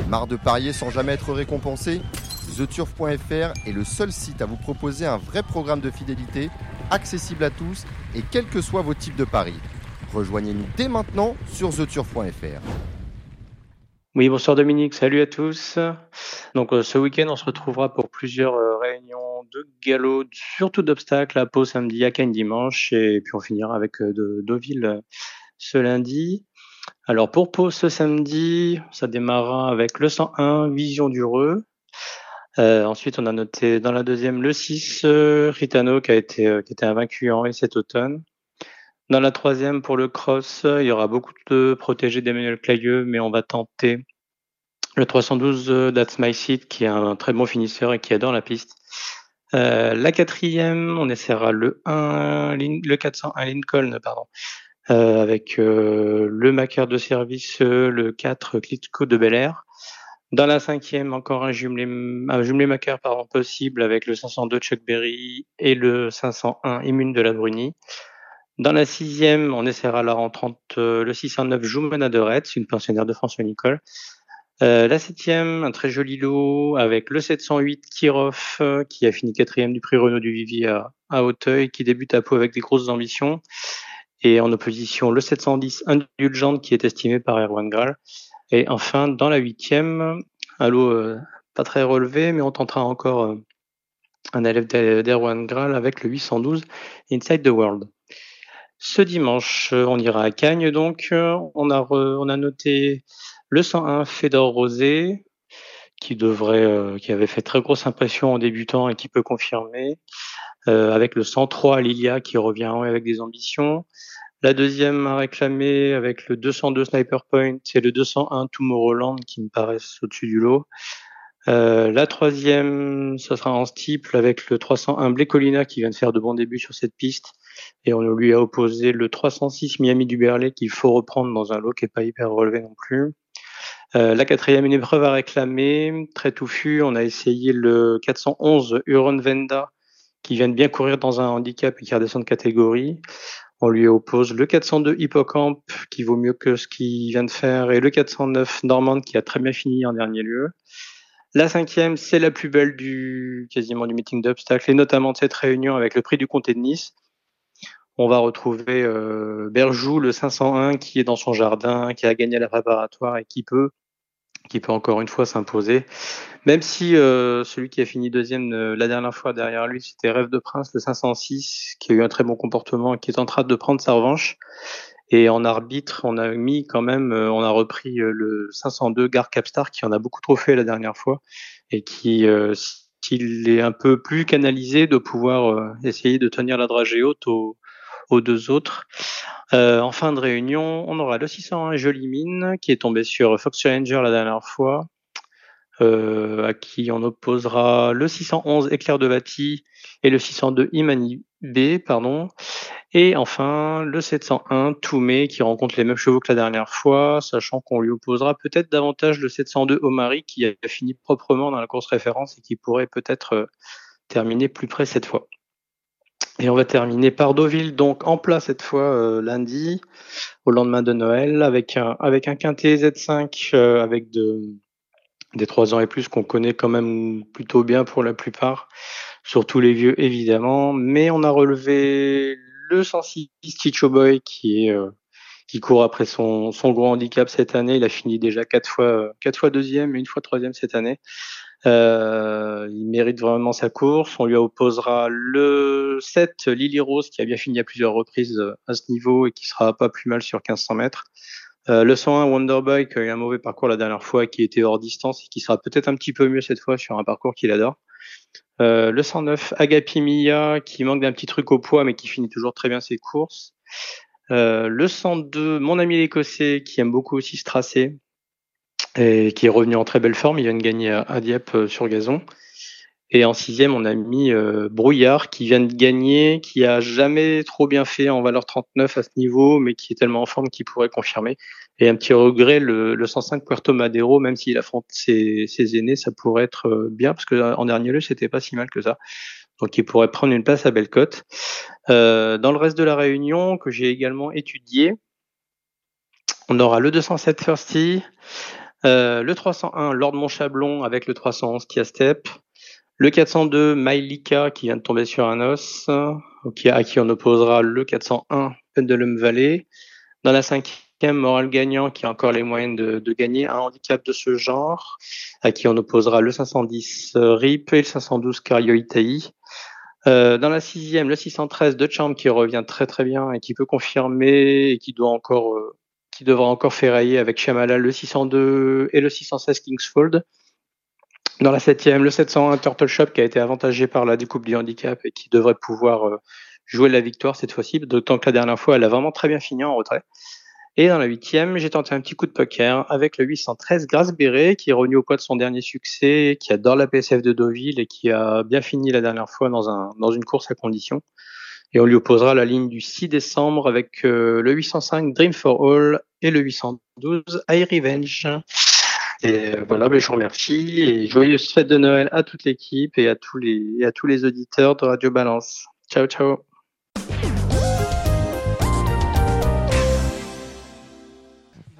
Marre de parier sans jamais être récompensé TheTurf.fr est le seul site à vous proposer un vrai programme de fidélité, accessible à tous et quels que soient vos types de paris. Rejoignez-nous dès maintenant sur TheTurf.fr. Oui, bonsoir Dominique, salut à tous. Donc euh, ce week-end, on se retrouvera pour plusieurs euh, réunions de galop, surtout d'obstacles à Pau samedi, à Cannes dimanche, et puis on finira avec euh, de Deauville ce lundi. Alors pour Pau ce samedi, ça démarrera avec le 101, Vision du Reux. Euh, ensuite, on a noté dans la deuxième le 6, euh, Ritano, qui a été, euh, invaincu en et cet automne. Dans la troisième, pour le cross, il y aura beaucoup de protégés d'Emmanuel Clayeux, mais on va tenter le 312 euh, That's My Seat, qui est un très bon finisseur et qui adore la piste. Euh, la quatrième, on essaiera le 1, Lin- le 401 Lincoln, pardon, avec le macaire de service, le 4 Klitschko de Bel Air. Dans la cinquième, encore un jumelé, un jumelé pardon, possible avec le 502 Chuck Berry et le 501 Immune de la Bruni. Dans la sixième, on essaiera la rentrante le 609 Joumana de Retz, une pensionnaire de François Nicole, euh, la septième, un très joli lot avec le 708 Kirov euh, qui a fini quatrième du prix Renault du Vivier à, à Hauteuil, qui débute à Pau avec des grosses ambitions. Et en opposition, le 710 Indulgente qui est estimé par Erwan Graal. Et enfin, dans la huitième, un lot euh, pas très relevé, mais on tentera encore un élève d'Erwan Graal avec le 812 Inside the World. Ce dimanche, on ira à Cagnes donc. On a, on a noté le 101 Fedor Rosé, qui devrait, euh, qui avait fait très grosse impression en débutant et qui peut confirmer. Euh, avec le 103 Lilia qui revient avec des ambitions. La deuxième à réclamer avec le 202 Sniper Point et le 201 Tomorrowland qui me paraissent au-dessus du lot. Euh, la troisième, ce sera en steeple avec le 301 Blécolina qui vient de faire de bons débuts sur cette piste. Et on lui a opposé le 306 Miami du Berlay qu'il faut reprendre dans un lot qui n'est pas hyper relevé non plus. Euh, la quatrième, une épreuve à réclamer, très touffu. On a essayé le 411 Huron Venda, qui vient de bien courir dans un handicap et qui redescend de catégorie. On lui oppose le 402 Hippocampe, qui vaut mieux que ce qu'il vient de faire, et le 409 Normand, qui a très bien fini en dernier lieu. La cinquième, c'est la plus belle du quasiment du meeting d'obstacles, et notamment de cette réunion avec le prix du comté de Nice. On va retrouver euh, Berjou, le 501, qui est dans son jardin, qui a gagné la préparatoire et qui peut qui peut encore une fois s'imposer. Même si euh, celui qui a fini deuxième euh, la dernière fois derrière lui, c'était Rêve de Prince, le 506, qui a eu un très bon comportement qui est en train de prendre sa revanche. Et en arbitre, on a mis quand même, euh, on a repris le 502 Gar Capstar, qui en a beaucoup trop fait la dernière fois, et qui, s'il est un peu plus canalisé, de pouvoir essayer de tenir la dragée haute aux, aux deux autres. Euh, en fin de réunion, on aura le 601 Jolie Mine qui est tombé sur Fox Challenger la dernière fois, euh, à qui on opposera le 611 Éclair de Bâti et le 602 Imani B, pardon. Et enfin, le 701 Toumé qui rencontre les mêmes chevaux que la dernière fois, sachant qu'on lui opposera peut-être davantage le 702 Omari qui a fini proprement dans la course référence et qui pourrait peut-être euh, terminer plus près cette fois. Et on va terminer par Deauville, donc en plat cette fois euh, lundi, au lendemain de Noël, avec un, avec un quintet Z5 euh, avec de, des 3 ans et plus qu'on connaît quand même plutôt bien pour la plupart, surtout les vieux évidemment. Mais on a relevé le 106 Ticho Boy qui euh, qui court après son, son gros handicap cette année. Il a fini déjà quatre fois, quatre fois deuxième et une fois troisième cette année. Euh, il mérite vraiment sa course. On lui opposera le 7 Lily Rose qui a bien fini à plusieurs reprises euh, à ce niveau et qui sera pas plus mal sur 1500 mètres. Euh, le 101 Wonderboy qui a eu un mauvais parcours la dernière fois qui était hors distance et qui sera peut-être un petit peu mieux cette fois sur un parcours qu'il adore. Euh, le 109 Agapi Mia qui manque d'un petit truc au poids mais qui finit toujours très bien ses courses. Euh, le 102 Mon ami l'écossais qui aime beaucoup aussi ce tracé et qui est revenu en très belle forme. Il vient de gagner à, Dieppe euh, sur gazon. Et en sixième, on a mis euh, Brouillard qui vient de gagner, qui a jamais trop bien fait en valeur 39 à ce niveau, mais qui est tellement en forme qu'il pourrait confirmer. Et un petit regret, le, le 105 Puerto Madero, même s'il affronte ses, ses, aînés, ça pourrait être euh, bien, parce que en dernier lieu, c'était pas si mal que ça. Donc il pourrait prendre une place à Bellecote. Euh, dans le reste de la réunion, que j'ai également étudié, on aura le 207 Firsty, euh, le 301, Lord Montchablon avec le 311 Kia Step. Le 402, Mailika qui vient de tomber sur un os, à qui on opposera le 401, Pendulum Valley. Dans la cinquième, Moral Gagnant qui a encore les moyens de, gagner un handicap de ce genre, à qui on opposera le 510 RIP et le 512 Cario Itaï. Euh, dans la sixième, le 613 de qui revient très très bien et qui peut confirmer et qui doit encore euh, qui devra encore ferrailler avec Shamala le 602 et le 616 Kingsfold. Dans la septième, le 701 Turtle Shop qui a été avantagé par la découpe du handicap et qui devrait pouvoir euh, jouer la victoire cette fois-ci, d'autant que la dernière fois, elle a vraiment très bien fini en retrait. Et dans la huitième, j'ai tenté un petit coup de poker avec le 813 Grace Béret, qui est revenu au poids de son dernier succès, qui adore la PSF de Deauville et qui a bien fini la dernière fois dans, un, dans une course à condition. Et on lui opposera la ligne du 6 décembre avec euh, le 805 Dream for All et le 812 I Revenge. Et voilà, ben, je vous remercie et joyeuse fête de Noël à toute l'équipe et à tous les, et à tous les auditeurs de Radio Balance. Ciao, ciao.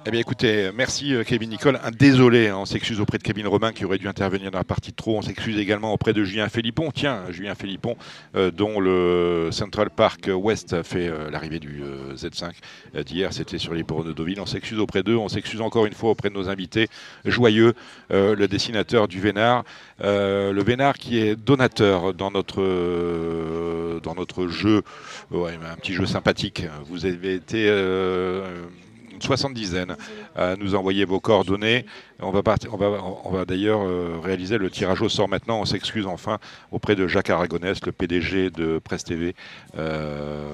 Eh bien écoutez, merci euh, Kevin Nicole. Désolé, hein, on s'excuse auprès de Kevin Robin qui aurait dû intervenir dans la partie de trop. On s'excuse également auprès de Julien Philippon. Tiens, Julien Philippon, euh, dont le Central Park West a fait euh, l'arrivée du Z5 d'hier. C'était sur les ports de Deauville. On s'excuse auprès d'eux. On s'excuse encore une fois auprès de nos invités. Joyeux, le dessinateur du Vénard. le Vénard qui est donateur dans notre, dans notre jeu. un petit jeu sympathique. Vous avez été soixante-dizaine à nous envoyer vos coordonnées. On va, d'ailleurs euh, réaliser le tirage au sort maintenant. On s'excuse enfin auprès de Jacques Aragonès, le PDG de Presse TV, euh,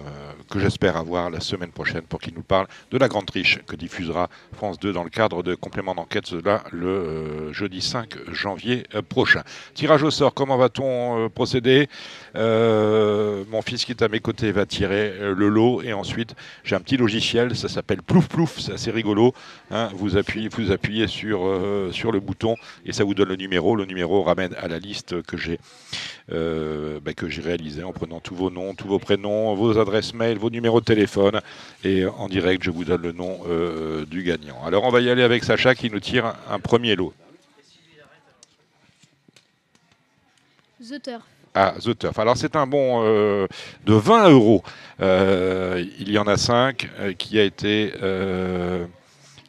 que j'espère avoir la semaine prochaine pour qu'il nous parle de la grande triche que diffusera France 2 dans le cadre de complément d'enquête, cela le euh, jeudi 5 janvier prochain. Tirage au sort, comment va-t-on procéder? Mon fils qui est à mes côtés va tirer le lot et ensuite j'ai un petit logiciel, ça s'appelle Plouf Plouf, c'est assez rigolo. Hein. vous, appuyez, vous appuyez sur euh, sur le bouton et ça vous donne le numéro. Le numéro ramène à la liste que j'ai euh, bah, que j'ai réalisé en prenant tous vos noms, tous vos prénoms, vos adresses mail, vos numéros de téléphone et en direct je vous donne le nom euh, du gagnant. Alors on va y aller avec Sacha qui nous tire un premier lot. The Turf. Ah, The Turf. Alors c'est un bon de 20 euros. il y en a 5 qui a été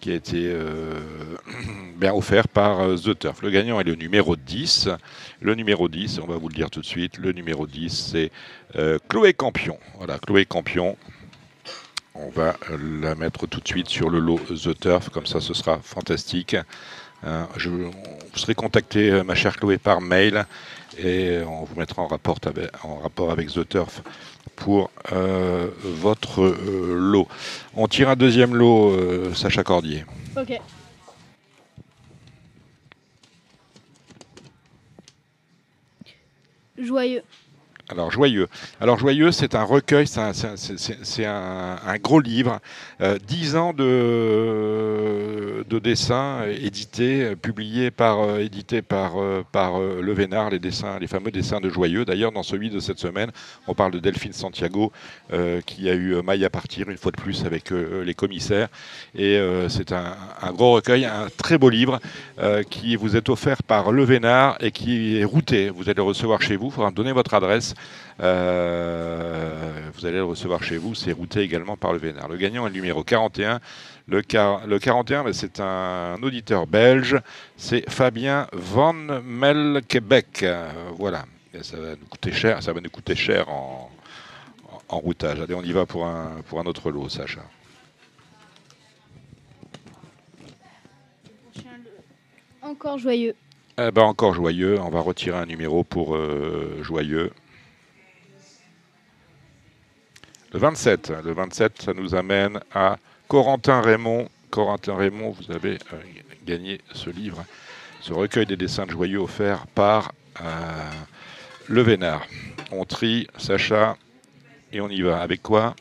qui a été euh, bien offert par euh, The Turf. Le gagnant est le numéro 10. Le numéro 10, on va vous le dire tout de suite, le numéro 10, c'est euh, Chloé Campion. Voilà, Chloé Campion. On va la mettre tout de suite sur le lot The Turf, comme ça ce sera fantastique. je, vous serez contacté, ma chère Chloé, par mail et on vous mettra en rapport avec The Turf pour euh, votre euh, lot. On tire un deuxième lot, euh, Sacha Cordier. Ok. Joyeux. Alors Joyeux. Alors Joyeux, c'est un recueil, c'est un, gros livre, euh, dix ans de, de dessins édités, publiés par, euh, édité par, euh, par Le Vénard, les dessins, les fameux dessins de Joyeux. D'ailleurs, dans celui de cette semaine, on parle de Delphine Santiago, qui a eu maille à partir une fois de plus avec les commissaires. Et c'est un, un, gros recueil, un très beau livre qui vous est offert par Le Vénard et qui est routé. Vous allez le recevoir chez vous, il faudra me donner votre adresse. Euh, vous allez le recevoir chez vous. C'est routé également par le Vénard. Le gagnant est le numéro 41. Le, le 41, ben, c'est un auditeur belge. C'est Fabien Van Melkebeck. voilà. ça va nous coûter cher. Ça va nous coûter cher en, en, routage. Allez, on y va pour un, pour un autre lot, Sacha. Encore joyeux. Eh ben, encore joyeux. On va retirer un numéro pour euh, joyeux. Le 27. Le 27, ça nous amène à Corentin Raymond. Corentin Raymond, vous avez euh, gagné ce livre, ce recueil des dessins de joyeux offert par euh, Le Vénard. On trie, Sacha, et on y va. Avec quoi?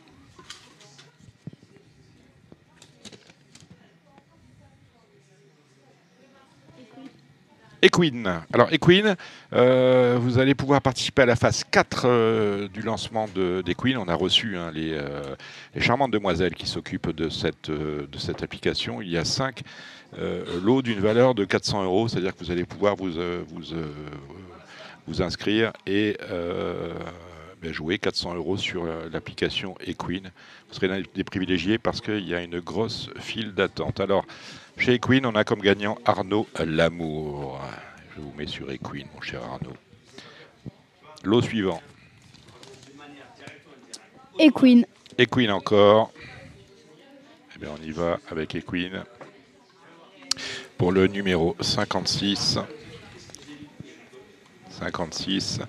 Equine. Alors Equine, euh, vous allez pouvoir participer à la phase 4 euh, du lancement d'Equine. On a reçu hein, euh, les, charmantes demoiselles qui s'occupent de cette, application. Il y a 5 lots d'une valeur de 400 euros, c'est-à-dire que vous allez pouvoir vous, vous, vous inscrire et ben, jouer 400 euros sur l'application Equine. Vous serez des privilégiés parce qu'il y a une grosse file d'attente. Alors, chez Equine, on a comme gagnant Arnaud Lamour. Je vous mets sur Equine, mon cher Arnaud. Lot suivant. Equine. Equine encore. Eh bien, on y va avec Equine. Pour le numéro 56. 56.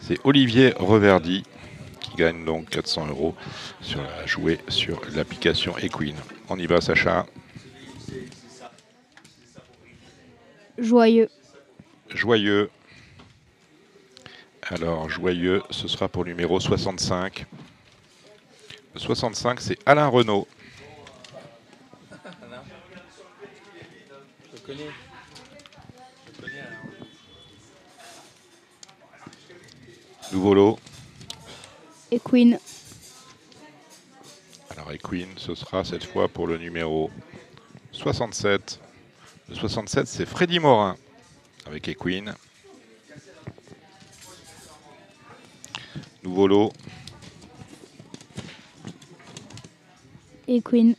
C'est Olivier Reverdy qui gagne donc 400 euros sur la jouer sur l'application Equine. On y va, Sacha. Joyeux. Joyeux. Alors, joyeux, ce sera pour le numéro 65. Le 65, c'est Alain Renault. Je connais. Nouveau lot. Equine. Alors Equine, ce sera cette fois pour le numéro 67. Le 67, c'est Freddy Morin avec Equine. Nouveau lot. Equine.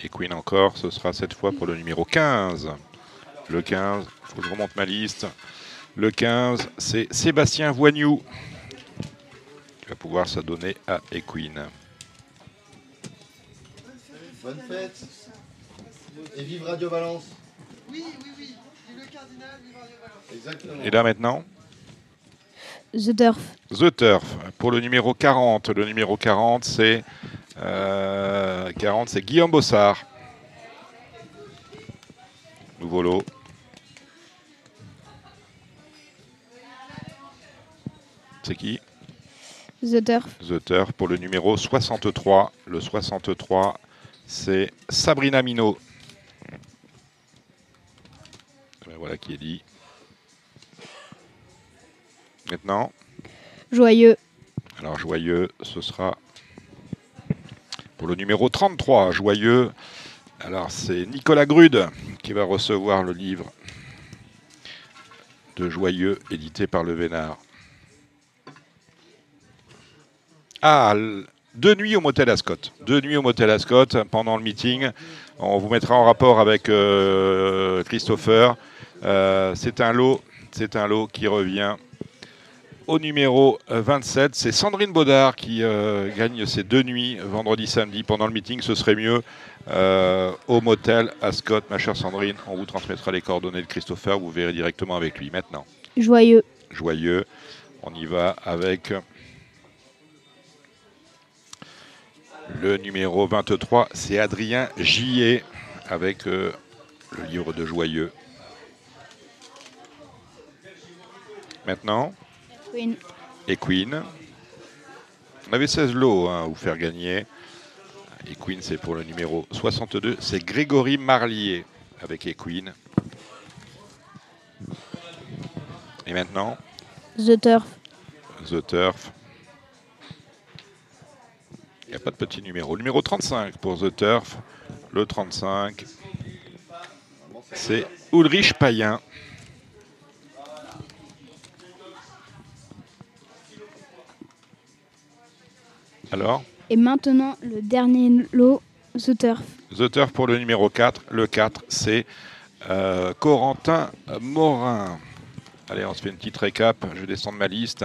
Equine encore, ce sera cette fois pour le numéro 15. Le 15, il faut que je remonte ma liste. Le 15, c'est Sébastien Voignou qui va pouvoir s'adonner à Equine. Bonne fête Et vive Radio Valence Oui, oui, oui. Vive le cardinal. Exactement. Et là maintenant, The Turf. The Turf. Pour le numéro 40, le numéro 40, c'est euh, 40, c'est Guillaume Bossard. Nouveau lot. C'est qui? The Turf. The Turf pour le numéro 63. Le 63, c'est Sabrina Minot. Qui est dit. Maintenant, Joyeux. alors Joyeux, ce sera pour le numéro 33. Joyeux, alors c'est Nicolas Grude qui va recevoir le livre de Joyeux édité par Le Vénard. Ah, deux nuits au motel Ascot. Deux nuits au motel Ascot pendant le meeting. On vous mettra en rapport avec euh, Christopher. Euh, c'est un lot, c'est un lot qui revient au numéro euh, 27. C'est Sandrine Baudard qui euh, gagne ces deux nuits, vendredi, samedi, pendant le meeting. Ce serait mieux euh, au motel Ascot, ma chère Sandrine. On vous transmettra les coordonnées de Christopher. Vous verrez directement avec lui. Maintenant, Joyeux. joyeux. On y va avec le numéro 23. C'est Adrien Gillet avec euh, le livre de Joyeux. Maintenant, Equine. Equine. On avait 16 lots hein, à vous faire gagner. Equine, c'est pour le numéro 62. C'est Grégory Marlier avec Equine. Et maintenant, The Turf. The Turf. Il n'y a pas de petit numéro. Numéro 35 pour The Turf. Le 35, c'est Ulrich Payen. Alors Et maintenant, le dernier lot, The Turf. The Turf pour le numéro 4. Le 4, c'est euh, Corentin Morin. Allez, on se fait une petite récap. Je vais descendre ma liste.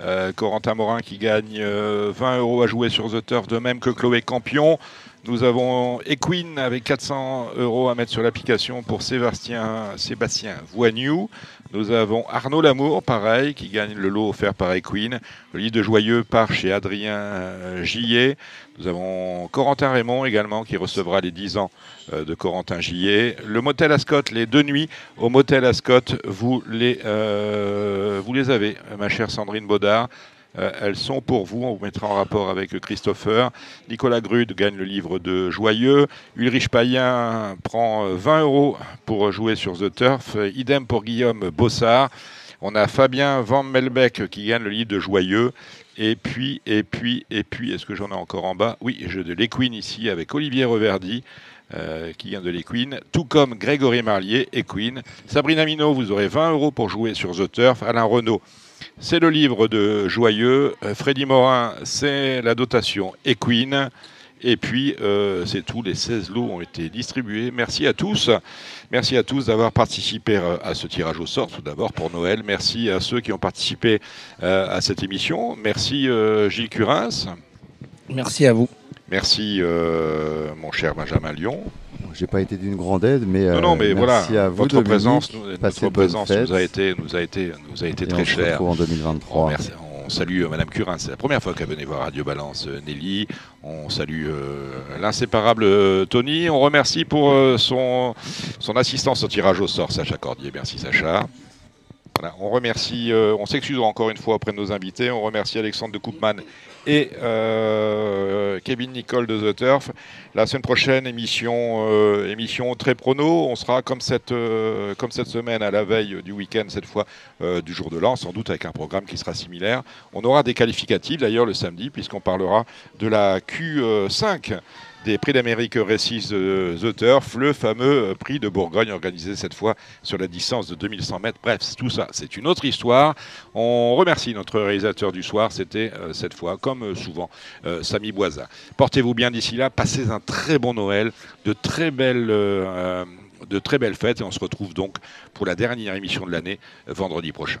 Euh, Corentin Morin qui gagne euh, 20 euros à jouer sur The Turf, de même que Chloé Campion. Nous avons Equine avec 400 euros à mettre sur l'application pour Sébastien, Sébastien Voignou. Nous avons Arnaud Lamour, pareil, qui gagne le lot offert par Equine. Le livre de Joyeux part chez Adrien euh, Gillet. Nous avons Corentin Raymond également qui recevra les 10 ans euh, de Corentin Gillet. Le motel Ascot, les deux nuits au motel Ascot, vous les, euh, vous les avez, ma chère Sandrine Baudard. Euh, elles sont pour vous. On vous mettra en rapport avec Christopher. Nicolas Grude gagne le livre de Joyeux. Ulrich Payen prend euh, 20 euros pour jouer sur The Turf. Euh, Idem pour Guillaume Bossard. On a Fabien Van Melbeck qui gagne le livre de Joyeux. Et puis, et puis, et puis, est-ce que j'en ai encore en bas? Oui, j'ai de l'Equine ici avec Olivier Reverdy. euh, qui vient de l'Equine, tout comme Grégory Marlier, Equine. Sabrina Minot, vous aurez 20 euros pour jouer sur The Turf. Alain Renault, c'est le livre de Joyeux. Euh, Freddy Morin, c'est la dotation Equine. Et puis, euh, c'est tout. Les 16 lots ont été distribués. Merci à tous. Merci à tous d'avoir participé euh, à ce tirage au sort, tout d'abord pour Noël. Merci à ceux qui ont participé euh, à cette émission. Merci euh, Gilles Curins. Merci à vous. Merci mon cher Benjamin Lyon. J'ai pas été d'une grande aide, mais, Non, non, euh, merci à vous, votre présence, nous- notre présence nous a été, nous a été, nous a été Et très chère. en 2023. On, merci- on salue euh, Madame Curin, c'est la première fois qu'elle venait voir Radio Balance euh, Nelly. On salue euh, l'inséparable euh, Tony. On remercie pour son, son assistance au tirage au sort, Sacha Cordier. Merci Sacha. Voilà, on remercie, on s'excuse encore une fois auprès de nos invités. On remercie Alexandre de Koopman et euh, Kevin Nicole de The Turf. La semaine prochaine, émission, euh, émission très prono. On sera comme cette, euh, comme cette semaine à la veille du week-end, cette fois du jour de l'an, sans doute avec un programme qui sera similaire. On aura des qualificatifs d'ailleurs le samedi, puisqu'on parlera de la Q5 des prix d'Amérique Récise de The Turf, le fameux euh, prix de Bourgogne organisé cette fois sur la distance de 2100 mètres. Bref, tout ça, c'est une autre histoire. On remercie notre réalisateur du soir, c'était euh, cette fois, comme euh, souvent, euh, Samy Boisa. Portez-vous bien d'ici là, passez un très bon Noël, de très belles... euh, de très belles fêtes et on se retrouve donc pour la dernière émission de l'année euh, vendredi prochain.